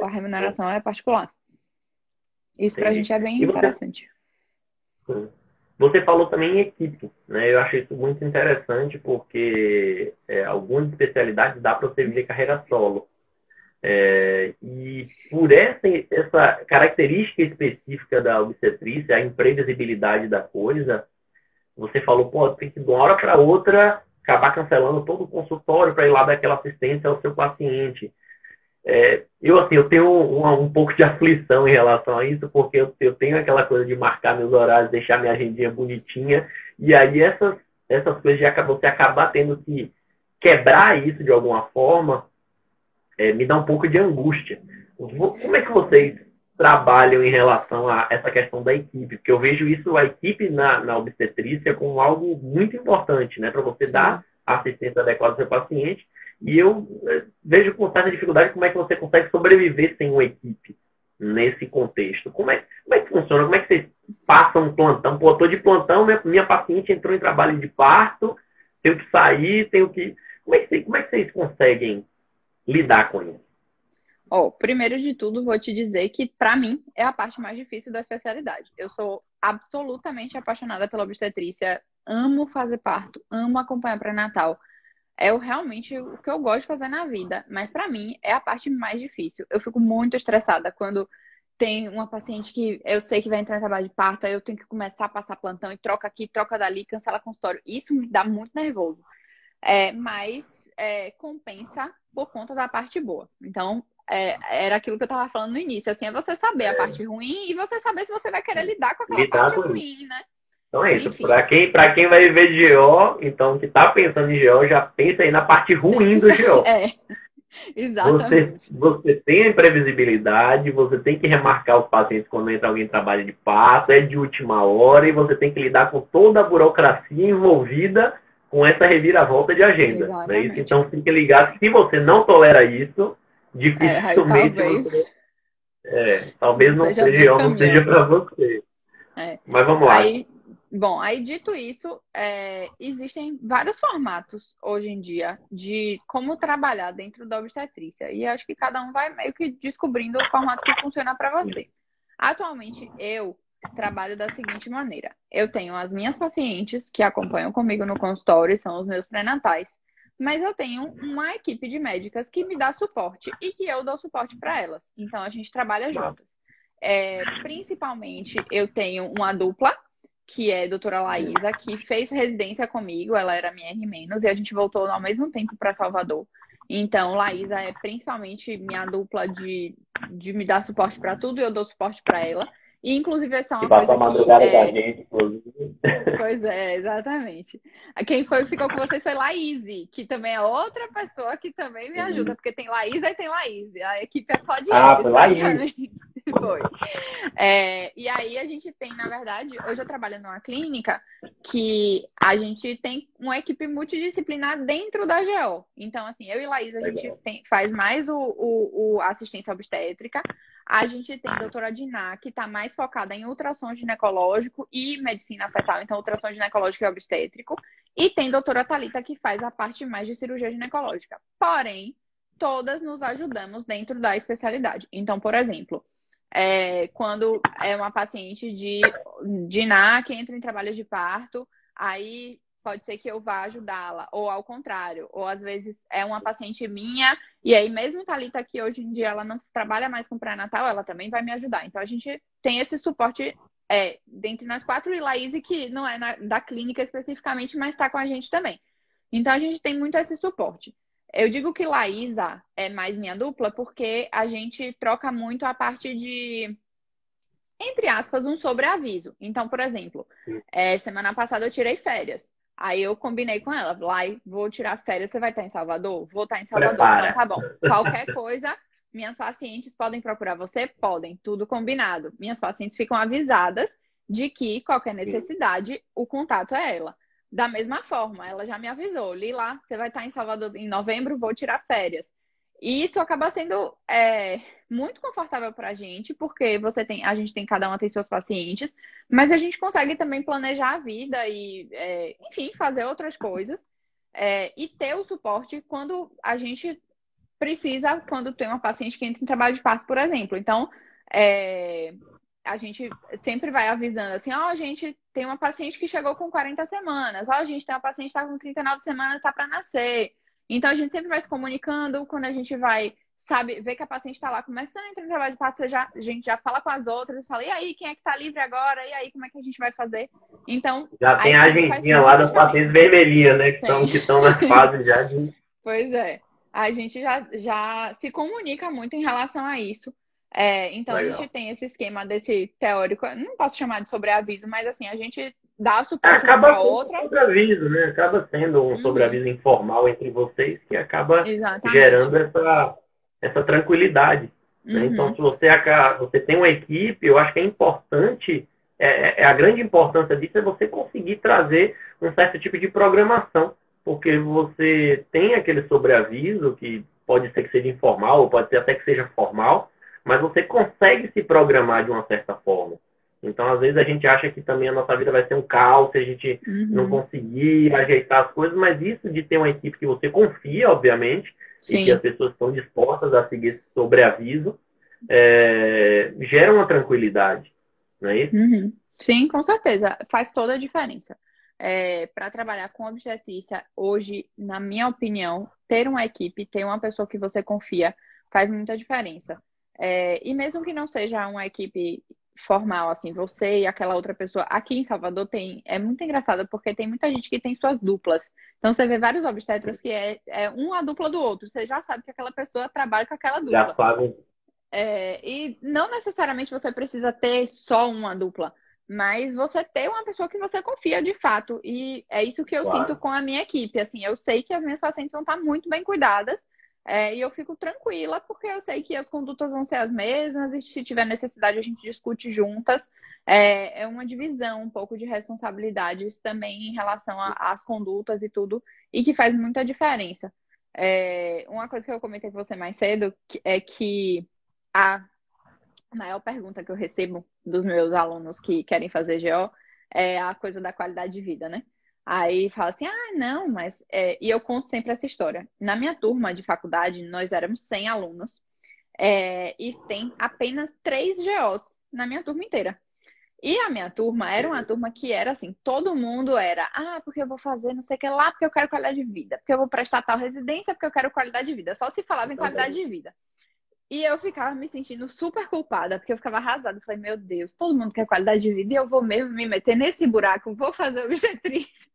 a remuneração é particular. Isso para a gente é bem interessante. Você falou também em equipe, né? Eu acho isso muito interessante porque é, algumas especialidades dá para você viver carreira solo. É, e por essa, essa característica específica da obstetrícia, a imprevisibilidade da coisa, você falou, pô, tem que de uma hora para outra acabar cancelando todo o consultório para ir lá dar aquela assistência ao seu paciente. É, eu, assim, eu tenho um, um, pouco de aflição em relação a isso, porque eu, eu, tenho aquela coisa de marcar meus horários, deixar minha agendinha bonitinha, e aí essas, essas coisas de você acabar tendo que quebrar isso de alguma forma, é, me dá um pouco de angústia. Como é que vocês trabalham em relação a essa questão da equipe? Porque eu vejo isso, a equipe na, na obstetrícia, como algo muito importante, né? Para você dar assistência adequada ao seu paciente, e eu eh, vejo com certa dificuldade como é que você consegue sobreviver sem uma equipe nesse contexto. Como é, como é que funciona? Como é que vocês passam um plantão? Pô, estou de plantão, minha, minha paciente entrou em trabalho de parto, tenho que sair, tenho que. Como é que, como é que vocês conseguem lidar com isso? Oh, primeiro de tudo, vou te dizer que, para mim, é a parte mais difícil da especialidade. Eu sou absolutamente apaixonada pela obstetrícia, amo fazer parto, amo acompanhar pré-natal. É o, realmente o que eu gosto de fazer na vida. Mas para mim é a parte mais difícil. Eu fico muito estressada quando tem uma paciente que eu sei que vai entrar em trabalho de parto, aí eu tenho que começar a passar plantão e troca aqui, troca dali, cancela consultório. Isso me dá muito nervoso. É, mas é, compensa por conta da parte boa. Então, é, era aquilo que eu estava falando no início. Assim, é você saber a é. parte ruim e você saber se você vai querer lidar com aquela lidar parte ruim, né? Então é isso. Para quem, quem vai viver de GO, então que está pensando em GO, já pensa aí na parte ruim do GO. é. Exatamente. Você, você tem a imprevisibilidade, você tem que remarcar os pacientes quando entra alguém em trabalho de parto, é de última hora e você tem que lidar com toda a burocracia envolvida com essa reviravolta de agenda. Né? Então fique ligado, se você não tolera isso, dificilmente é, talvez, você, é, talvez não seja, não seja para você. É. Mas vamos lá. Aí, Bom, aí dito isso, é, existem vários formatos hoje em dia de como trabalhar dentro da obstetrícia. E acho que cada um vai meio que descobrindo o formato que funciona para você. Atualmente, eu trabalho da seguinte maneira: eu tenho as minhas pacientes que acompanham comigo no consultório, são os meus pré-natais, mas eu tenho uma equipe de médicas que me dá suporte e que eu dou suporte para elas. Então a gente trabalha juntas. É, principalmente, eu tenho uma dupla que é a doutora Laísa, que fez residência comigo, ela era minha R- e a gente voltou ao mesmo tempo para Salvador. Então, Laísa é principalmente minha dupla de, de me dar suporte para tudo e eu dou suporte para ela. E, inclusive, essa é uma coisa a madrugada que... É... Da gente, inclusive. Pois é, exatamente. Quem foi ficou com vocês foi Laís, que também é outra pessoa que também me ajuda, porque tem Laís e tem Laís. A equipe é só de ah, eles, Laís. Foi. É, e aí a gente tem, na verdade, hoje eu trabalho numa clínica que a gente tem uma equipe multidisciplinar dentro da GO. Então, assim, eu e Laís, a gente tem, faz mais o, o, o assistência obstétrica, a gente tem a doutora Diná, que está mais focada em ultrassom ginecológico e medicina fetal, então ultrassom ginecológico e obstétrico. E tem a doutora Talita que faz a parte mais de cirurgia ginecológica. Porém, todas nos ajudamos dentro da especialidade. Então, por exemplo, é, quando é uma paciente de Diná que entra em trabalho de parto, aí pode ser que eu vá ajudá-la, ou ao contrário, ou às vezes é uma paciente minha, e aí mesmo Thalita que hoje em dia ela não trabalha mais com pré-natal, ela também vai me ajudar. Então a gente tem esse suporte é, dentre nós quatro, e Laís, que não é na, da clínica especificamente, mas está com a gente também. Então a gente tem muito esse suporte. Eu digo que Laísa é mais minha dupla porque a gente troca muito a parte de entre aspas, um sobreaviso. Então, por exemplo, é, semana passada eu tirei férias. Aí eu combinei com ela, lá vou tirar férias, você vai estar em Salvador? Vou estar em Salvador, então tá bom. Qualquer coisa, minhas pacientes podem procurar você? Podem, tudo combinado. Minhas pacientes ficam avisadas de que qualquer necessidade, o contato é ela. Da mesma forma, ela já me avisou, Lila, você vai estar em Salvador em novembro, vou tirar férias. E isso acaba sendo é, muito confortável para a gente, porque você tem, a gente tem cada uma tem seus pacientes, mas a gente consegue também planejar a vida e, é, enfim, fazer outras coisas é, e ter o suporte quando a gente precisa, quando tem uma paciente que entra em trabalho de parto, por exemplo. Então, é, a gente sempre vai avisando assim, ó, oh, a gente tem uma paciente que chegou com 40 semanas, ó, oh, a gente tem uma paciente que está com 39 semanas, está para nascer. Então a gente sempre vai se comunicando, quando a gente vai, sabe, ver que a paciente está lá começando a entrar no trabalho de parto, já, a gente já fala com as outras, fala, e aí, quem é que está livre agora? E aí, como é que a gente vai fazer? Então. Já tem a agendinha lá das pacientes vermelhinhas, né? Que estão, na fase já de. Pois é. A gente já, já se comunica muito em relação a isso. É, então Legal. a gente tem esse esquema desse teórico, não posso chamar de sobreaviso, mas assim, a gente dá suporte acaba para outra. Um sobreaviso, né? Acaba sendo um uhum. sobreaviso informal entre vocês que acaba Exatamente. gerando essa, essa tranquilidade. Né? Uhum. Então, se você, você tem uma equipe, eu acho que é importante, é, é, a grande importância disso é você conseguir trazer um certo tipo de programação, porque você tem aquele sobreaviso que pode ser que seja informal, ou pode ser até que seja formal, mas você consegue se programar de uma certa forma. Então, às vezes, a gente acha que também a nossa vida vai ser um caos se a gente uhum. não conseguir ajeitar as coisas, mas isso de ter uma equipe que você confia, obviamente, Sim. e que as pessoas estão dispostas a seguir esse sobreaviso, é, gera uma tranquilidade, não é isso? Uhum. Sim, com certeza. Faz toda a diferença. é, para trabalhar com obstetrícia, hoje, na minha opinião, ter uma equipe, ter uma pessoa que você confia, faz muita diferença. É, e mesmo que não seja uma equipe formal, assim, você e aquela outra pessoa. Aqui em Salvador tem, é muito engraçado porque tem muita gente que tem suas duplas. Então você vê vários obstetras que é, é um a dupla do outro. Você já sabe que aquela pessoa trabalha com aquela dupla. Já sabe. É, e não necessariamente você precisa ter só uma dupla mas você ter uma pessoa que você confia de fato. E é isso que eu claro. sinto com a minha equipe. Assim, eu sei que as minhas pacientes vão estar muito bem cuidadas. É, e eu fico tranquila, porque eu sei que as condutas vão ser as mesmas, e se tiver necessidade, a gente discute juntas. É, é uma divisão, um pouco de responsabilidades também em relação às condutas e tudo, e que faz muita diferença. É, uma coisa que eu comentei com você mais cedo é que a maior pergunta que eu recebo dos meus alunos que querem fazer GO é a coisa da qualidade de vida, né? Aí fala assim, ah, não, mas. É... E eu conto sempre essa história. Na minha turma de faculdade, nós éramos 100 alunos é... e tem apenas três GOs na minha turma inteira. E a minha turma era uma turma que era assim, todo mundo era, ah, porque eu vou fazer não sei o que lá, porque eu quero qualidade de vida, porque eu vou prestar tal residência, porque eu quero qualidade de vida. Só se falava em qualidade de vida. E eu ficava me sentindo super culpada, porque eu ficava arrasada. Falei, meu Deus, todo mundo quer qualidade de vida e eu vou mesmo me meter nesse buraco, vou fazer obstetrícia.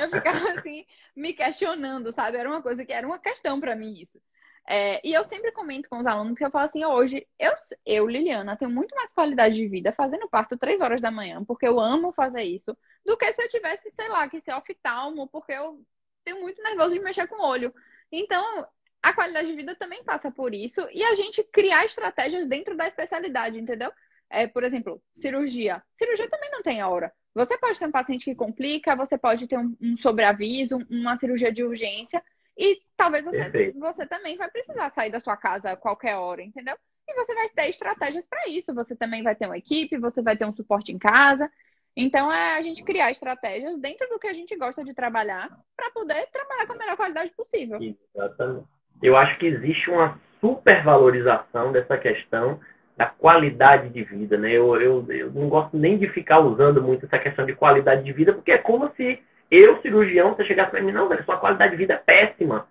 Eu ficava assim, me questionando, sabe? Era uma coisa que era uma questão para mim isso. É, e eu sempre comento com os alunos que eu falo assim, hoje, eu, eu, Liliana, tenho muito mais qualidade de vida fazendo parto três horas da manhã, porque eu amo fazer isso, do que se eu tivesse, sei lá, que ser oftalmo, porque eu tenho muito nervoso de mexer com o olho. Então, a qualidade de vida também passa por isso e a gente criar estratégias dentro da especialidade, entendeu? É, por exemplo, cirurgia. Cirurgia também não tem hora. Você pode ter um paciente que complica, você pode ter um, um sobreaviso, uma cirurgia de urgência, e talvez você, você também vai precisar sair da sua casa a qualquer hora, entendeu? E você vai ter estratégias para isso. Você também vai ter uma equipe, você vai ter um suporte em casa. Então, é a gente criar estratégias dentro do que a gente gosta de trabalhar para poder trabalhar com a melhor qualidade possível. Exatamente eu acho que existe uma supervalorização dessa questão da qualidade de vida, né? Eu, eu, eu não gosto nem de ficar usando muito essa questão de qualidade de vida, porque é como se eu, cirurgião, você chegasse para mim, não, velho, sua qualidade de vida é péssima.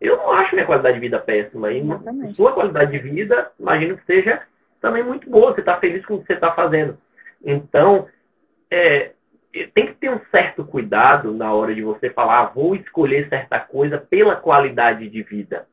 Eu não acho minha qualidade de vida péssima. E Exatamente. sua qualidade de vida, imagino que seja também muito boa. Você está feliz com o que você está fazendo. Então, é, tem que ter um certo cuidado na hora de você falar, ah, vou escolher certa coisa pela qualidade de vida.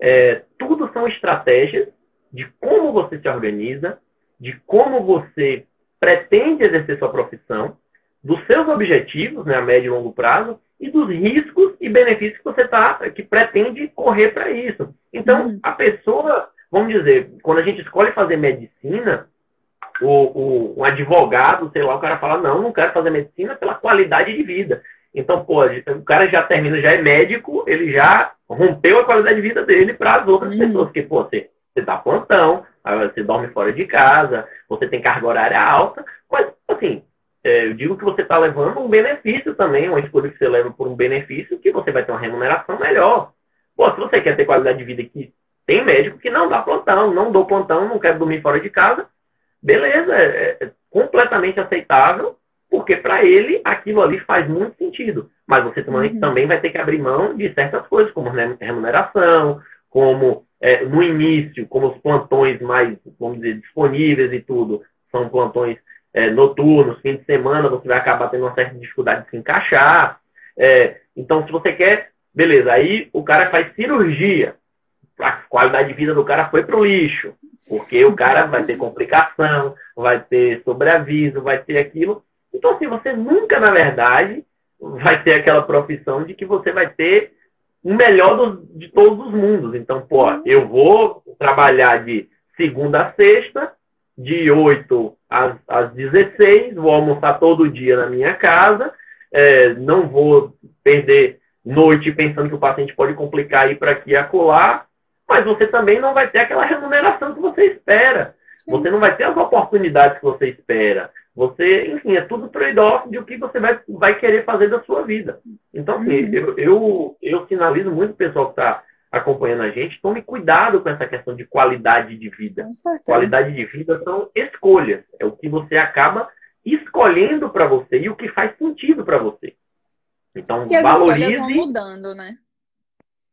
É, tudo são estratégias de como você se organiza, de como você pretende exercer sua profissão, dos seus objetivos, né, a médio e longo prazo, e dos riscos e benefícios que você tá, que pretende correr para isso. Então, uhum. a pessoa, vamos dizer, quando a gente escolhe fazer medicina, o, o, um advogado, sei lá, o cara fala, não, não quero fazer medicina pela qualidade de vida. Então, pô, o cara já termina, já é médico, ele já rompeu a qualidade de vida dele para as outras uhum. pessoas. Porque, pô, você, você dá plantão, você dorme fora de casa, você tem carga horária alta, mas, assim, é, eu digo que você está levando um benefício também, uma escolha que você leva por um benefício, que você vai ter uma remuneração melhor. Pô, se você quer ter qualidade de vida que tem médico que não dá plantão, não dou plantão, não quero dormir fora de casa, beleza, é, é completamente aceitável, porque para ele aquilo ali faz muito sentido. Mas você também, uhum. também vai ter que abrir mão de certas coisas, como remuneração, como é, no início, como os plantões mais, vamos dizer, disponíveis e tudo, são plantões é, noturnos, fim de semana, você vai acabar tendo uma certa dificuldade de se encaixar. É, então, se você quer, beleza, aí o cara faz cirurgia, a qualidade de vida do cara foi pro lixo. Porque o cara vai ter complicação, vai ter sobreaviso, vai ter aquilo. Então, assim, você nunca, na verdade, vai ter aquela profissão de que você vai ter o melhor dos, de todos os mundos. Então, pô, eu vou trabalhar de segunda a sexta, de 8 às, às 16, vou almoçar todo dia na minha casa, é, não vou perder noite pensando que o paciente pode complicar ir para aqui e acolá, mas você também não vai ter aquela remuneração que você espera. Você não vai ter as oportunidades que você espera. Você, enfim, é tudo trade-off de o que você vai, vai querer fazer da sua vida. Então, assim, uhum. eu, eu, eu sinalizo muito o pessoal que está acompanhando a gente, tome cuidado com essa questão de qualidade de vida. Qualidade de vida são escolhas. É o que você acaba escolhendo para você e o que faz sentido para você. Então, e as valorize. escolhas vão mudando, né?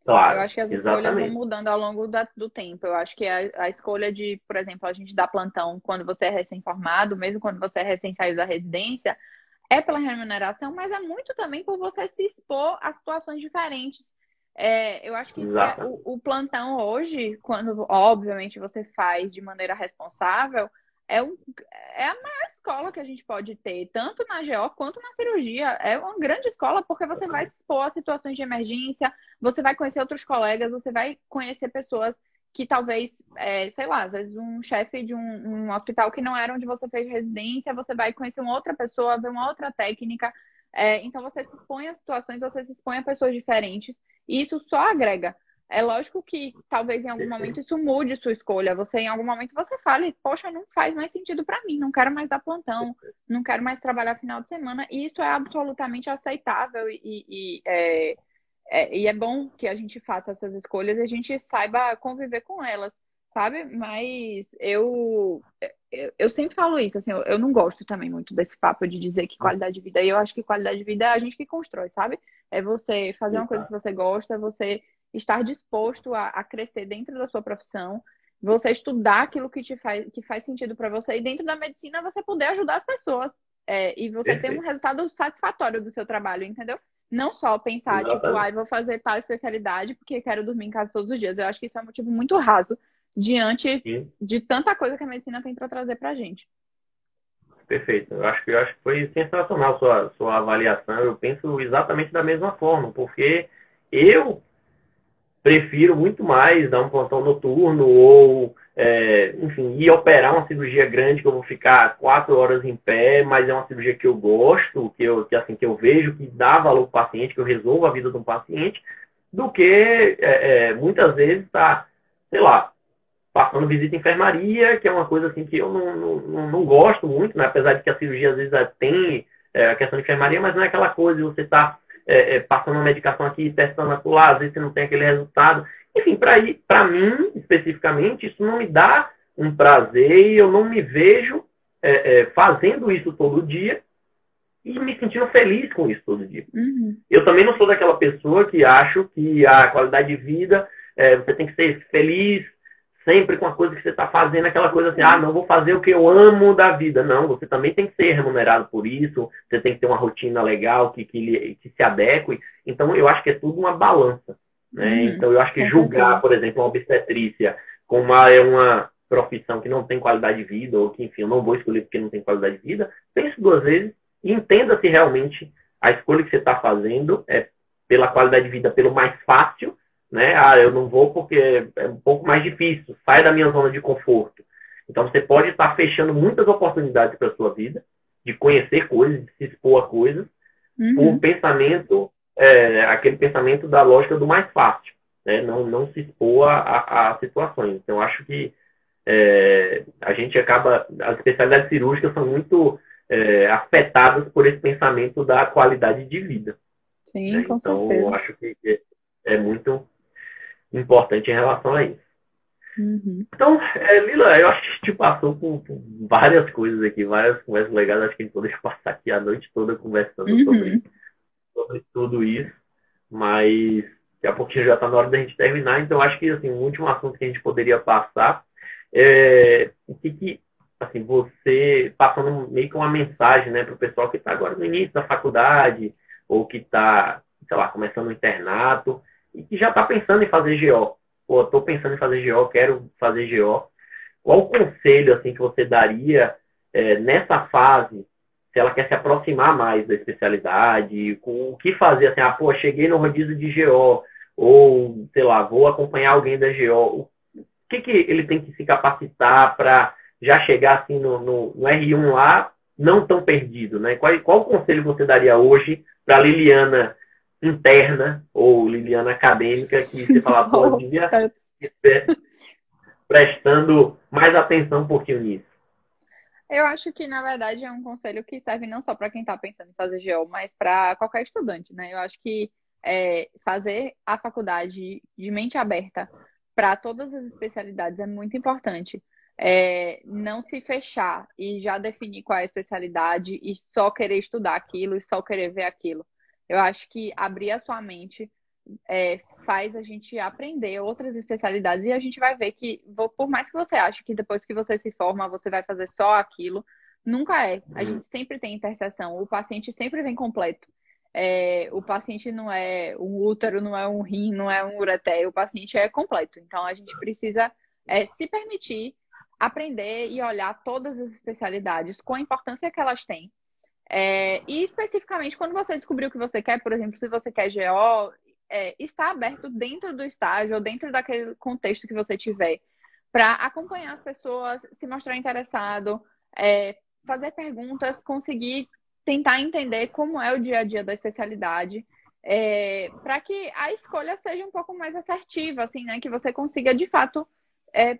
Claro, eu acho que as exatamente. escolhas vão mudando ao longo da, do tempo. Eu acho que a, a, escolha de, por exemplo, a gente dar plantão quando você é recém-formado, mesmo quando você é recém-saído da residência, é pela remuneração, mas é muito também por você se expor a situações diferentes. É, eu acho que é, o, o, plantão hoje, quando obviamente você faz de maneira responsável, é, um, é a maior escola que a gente pode ter, tanto na GO quanto na cirurgia. É uma grande escola porque você vai expor a situações de emergência, você vai conhecer outros colegas, você vai conhecer pessoas que talvez, é, sei lá, às vezes um chefe de um, um, hospital que não era onde você fez residência, você vai conhecer uma outra pessoa, ver uma outra técnica. É, então você se expõe a situações, você se expõe a pessoas diferentes, e isso só agrega. É lógico que talvez em algum momento isso mude sua escolha. Você, em algum momento, você fale, poxa, não faz mais sentido para mim, não quero mais dar plantão, não quero mais trabalhar final de semana. E isso é absolutamente aceitável e, e, é, é, e é bom que a gente faça essas escolhas e a gente saiba conviver com elas, sabe? Mas eu, eu, eu sempre falo isso, assim, eu, eu não gosto também muito desse papo de dizer que qualidade de vida. E eu acho que qualidade de vida é a gente que constrói, sabe? É você fazer uma coisa que você gosta, você estar disposto a, a crescer dentro da sua profissão, você estudar aquilo que te faz, que faz sentido para você e dentro da medicina você poder ajudar as pessoas é, e você Perfeito. ter um resultado satisfatório do seu trabalho, entendeu? Não só pensar, Exatamente. tipo, ah, vou fazer tal especialidade porque quero dormir em casa todos os dias. Eu acho que isso é um motivo muito raso diante Sim. de tanta coisa que a medicina tem para trazer para gente. Perfeito. Eu acho que eu acho que foi sensacional sua sua avaliação. Eu penso exatamente da mesma forma, porque eu prefiro muito mais dar um plantão noturno ou, é, enfim, ir operar uma cirurgia grande que eu vou ficar quatro horas em pé, mas é uma cirurgia que eu gosto, que eu, que, assim, que eu vejo que dá valor para o paciente, que eu resolvo a vida de um paciente, do que é, é, muitas vezes tá, sei lá, passando visita em enfermaria, que é uma coisa assim que eu não, não, não gosto muito, né? apesar de que a cirurgia às vezes tem é, a questão de enfermaria, mas não é aquela coisa de você estar tá é, é, passando uma medicação aqui, testando acolá, às vezes você não tem aquele resultado. Enfim, para mim, especificamente, isso não me dá um prazer e eu não me vejo é, é, fazendo isso todo dia e me sentindo feliz com isso todo dia. Uhum. Eu também não sou daquela pessoa que acho que a qualidade de vida, é, você tem que ser feliz, sempre com a coisa que você está fazendo, aquela coisa assim, ah, não vou fazer o que eu amo da vida. Não, você também tem que ser remunerado por isso, você tem que ter uma rotina legal que, que, que se adeque. Então, eu acho que é tudo uma balança. Né? Uhum. Então, eu acho que julgar, por exemplo, uma obstetrícia como uma, é uma profissão que não tem qualidade de vida, ou que, enfim, eu não vou escolher porque não tem qualidade de vida, pense duas vezes e entenda se realmente a escolha que você está fazendo é pela qualidade de vida, pelo mais fácil, né? Ah, eu não vou porque é um pouco mais difícil, sai da minha zona de conforto. Então você pode estar fechando muitas oportunidades para a sua vida, de conhecer coisas, de se expor a coisas, uhum. com o pensamento, é, aquele pensamento da lógica do mais fácil, né? não, não se expor a, a, a situações. Então acho que é, a gente acaba, as especialidades cirúrgicas são muito é, afetadas por esse pensamento da qualidade de vida. Sim, né? com então, certeza. Então, acho que é muito importante em relação a isso. Uhum. Então, é, Lila, eu acho que a gente passou por, por, várias coisas aqui, várias conversas legais. Acho que a gente poderia passar aqui a noite toda conversando uhum. sobre, sobre tudo isso. Mas daqui a pouquinho já está na hora da gente terminar. Então, acho que assim, um último assunto que a gente poderia passar é o que, que assim, você passando meio que uma mensagem né, para o pessoal que está agora no início da faculdade ou que está, sei lá, começando o internato e que já está pensando em fazer GO. Pô, estou pensando em fazer GO, quero fazer GO. Qual o conselho assim que você daria é, nessa fase, se ela quer se aproximar mais da especialidade, com o que fazer assim, ah, pô, cheguei no rodízio de GO, ou, sei lá, vou acompanhar alguém da GO. O que, que ele tem que se capacitar para já chegar assim no, no, no, R1 lá, não tão perdido, né? Qual, qual conselho você daria hoje para Liliana interna ou Liliana acadêmica que você fala, pô, devia prestando mais atenção um pouquinho nisso? Eu acho que, na verdade, é um conselho que serve não só para quem está pensando em fazer GEO, mas para qualquer estudante, né? Eu acho que é, fazer a faculdade de mente aberta para todas as especialidades é muito importante. é, não se fechar e já definir qual é a especialidade e só querer estudar aquilo e só querer ver aquilo. Eu acho que abrir a sua mente é, faz a gente aprender outras especialidades e a gente vai ver que, por mais que você ache que depois que você se forma você vai fazer só aquilo, nunca é. A gente sempre tem interseção, o paciente sempre vem completo. É, o paciente não é um útero, não é um rim, não é um ureter, o paciente é completo. Então a gente precisa é, se permitir aprender e olhar todas as especialidades com a importância que elas têm. É, e especificamente quando você descobriu o que você quer, por exemplo, se você quer GO, é, está aberto dentro do estágio ou dentro daquele contexto que você tiver para acompanhar as pessoas, se mostrar interessado, é, fazer perguntas, conseguir tentar entender como é o dia a dia da especialidade, é, para que a escolha seja um pouco mais assertiva, assim, né? Que você consiga de fato é,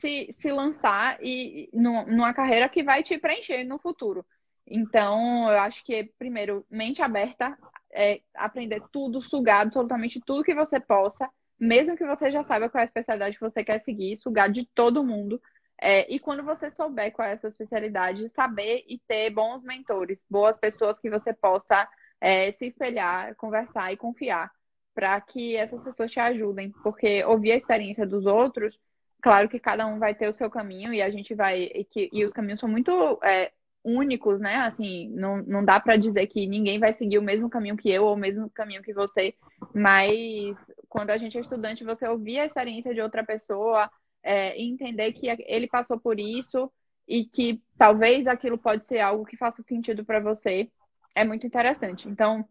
se, se lançar e numa carreira que vai te preencher no futuro. Então, eu acho que, primeiro, mente aberta, é, aprender tudo, sugar absolutamente tudo que você possa, mesmo que você já saiba qual é a especialidade que você quer seguir, sugar de todo mundo. É, e quando você souber qual é a sua especialidade, saber e ter bons mentores, boas pessoas que você possa é, se espelhar, conversar e confiar, para que essas pessoas te ajudem. Porque ouvir a experiência dos outros Claro que cada um vai ter o seu caminho e a gente vai. E, que, e os caminhos são muito é, únicos, né? Assim, não, não dá para dizer que ninguém vai seguir o mesmo caminho que eu ou o mesmo caminho que você, mas quando a gente é estudante, você ouvir a experiência de outra pessoa é, entender que ele passou por isso e que talvez aquilo pode ser algo que faça sentido para você, é muito interessante. Então,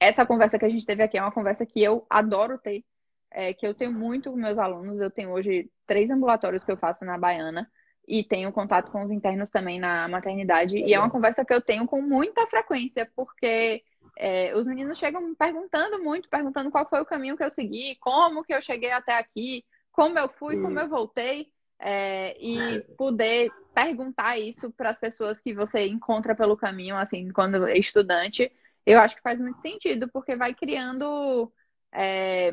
essa conversa que a gente teve aqui é uma conversa que eu adoro ter é, que eu tenho muito com meus alunos. Eu tenho hoje três ambulatórios que eu faço na Baiana e tenho contato com os internos também na maternidade. E é uma conversa que eu tenho com muita frequência, porque é, os meninos chegam me perguntando muito, perguntando qual foi o caminho que eu segui, como que eu cheguei até aqui, como eu fui, como eu voltei. É, e poder perguntar isso para as pessoas que você encontra pelo caminho, assim, quando é estudante, eu acho que faz muito sentido, porque vai criando é,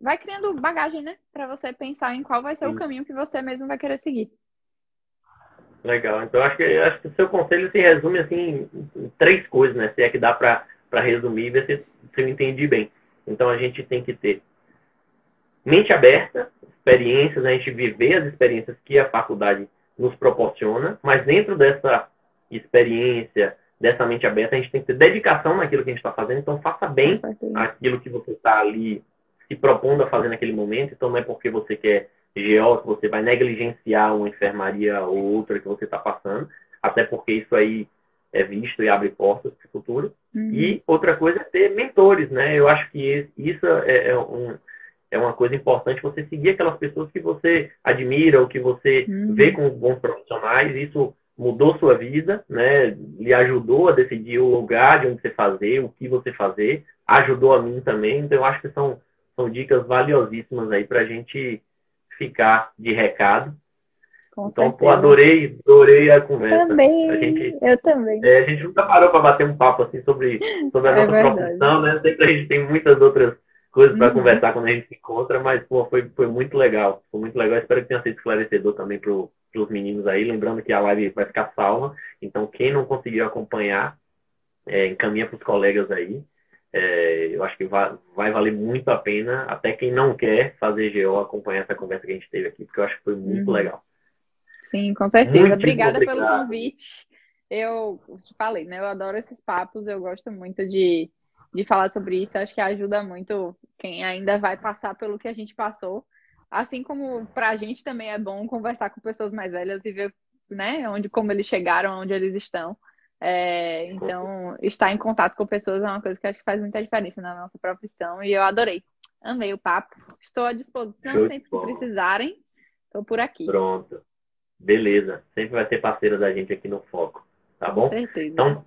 vai criando bagagem, né? Para você pensar em qual vai ser o caminho que você mesmo vai querer seguir. Legal. Então acho que acho que o seu conselho se resume assim em três coisas, né? Se é que dá para resumir e ver se, se eu entendi bem. Então a gente tem que ter mente aberta, experiências, a gente viver as experiências que a faculdade nos proporciona, mas dentro dessa experiência, dessa mente aberta, a gente tem que ter dedicação naquilo que a gente está fazendo, então faça bem aquilo que você está ali se propondo a fazer naquele momento. Então, não é porque você quer GO que você vai negligenciar uma enfermaria ou outra que você está passando, até porque isso aí é visto e abre portas para o futuro. Uhum. E outra coisa é ter mentores, né? Eu acho que isso é, é, um, é uma coisa importante, você seguir aquelas pessoas que você admira ou que você uhum. vê como bons profissionais. Isso mudou sua vida, né? Lhe ajudou a decidir o lugar de onde você fazer, o que você fazer. Ajudou a mim também. Então, eu acho que são são dicas valiosíssimas aí para a gente ficar de recado. Com então, pô, adorei, adorei a conversa. Também, a gente, eu também. É, a gente nunca parou para bater um papo assim sobre, sobre a é nossa verdade. profissão, né? Sempre a gente tem muitas outras coisas para uhum. conversar quando a gente se encontra, mas pô, foi, foi muito legal. Foi muito legal. Espero que tenha sido esclarecedor também para os meninos aí. Lembrando que a live vai ficar salva. Então, quem não conseguiu acompanhar, é, encaminha para os colegas aí. É, eu acho que vai, vai, valer muito a pena, até quem não quer fazer GO, acompanhar essa conversa que a gente teve aqui, porque eu acho que foi muito uhum. legal. Sim, com certeza. Muito Obrigada pelo convite. Eu te falei, né? Eu adoro esses papos, eu gosto muito de, de falar sobre isso. Acho que ajuda muito quem ainda vai passar pelo que a gente passou. Assim como pra gente também é bom conversar com pessoas mais velhas e ver, né, onde como eles chegaram, onde eles estão. É, então, estar em contato com pessoas é uma coisa que acho que faz muita diferença na nossa profissão e eu adorei. Amei o papo. Estou à disposição sempre que precisarem. Estou por aqui. Pronto. Beleza. Sempre vai ser parceira da gente aqui no Foco. Tá bom? Com certeza. Então,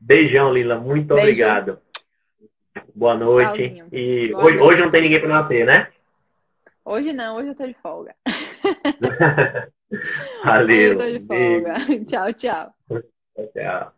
beijão, Lila. Muito Beijo. obrigado. Boa noite. Tchauzinho. E Boa hoje, noite. hoje não tem ninguém para nascer, né? Hoje não, hoje eu tô de folga. Valeu. Hoje eu tô de folga. tchau, tchau. Tchau, tchau.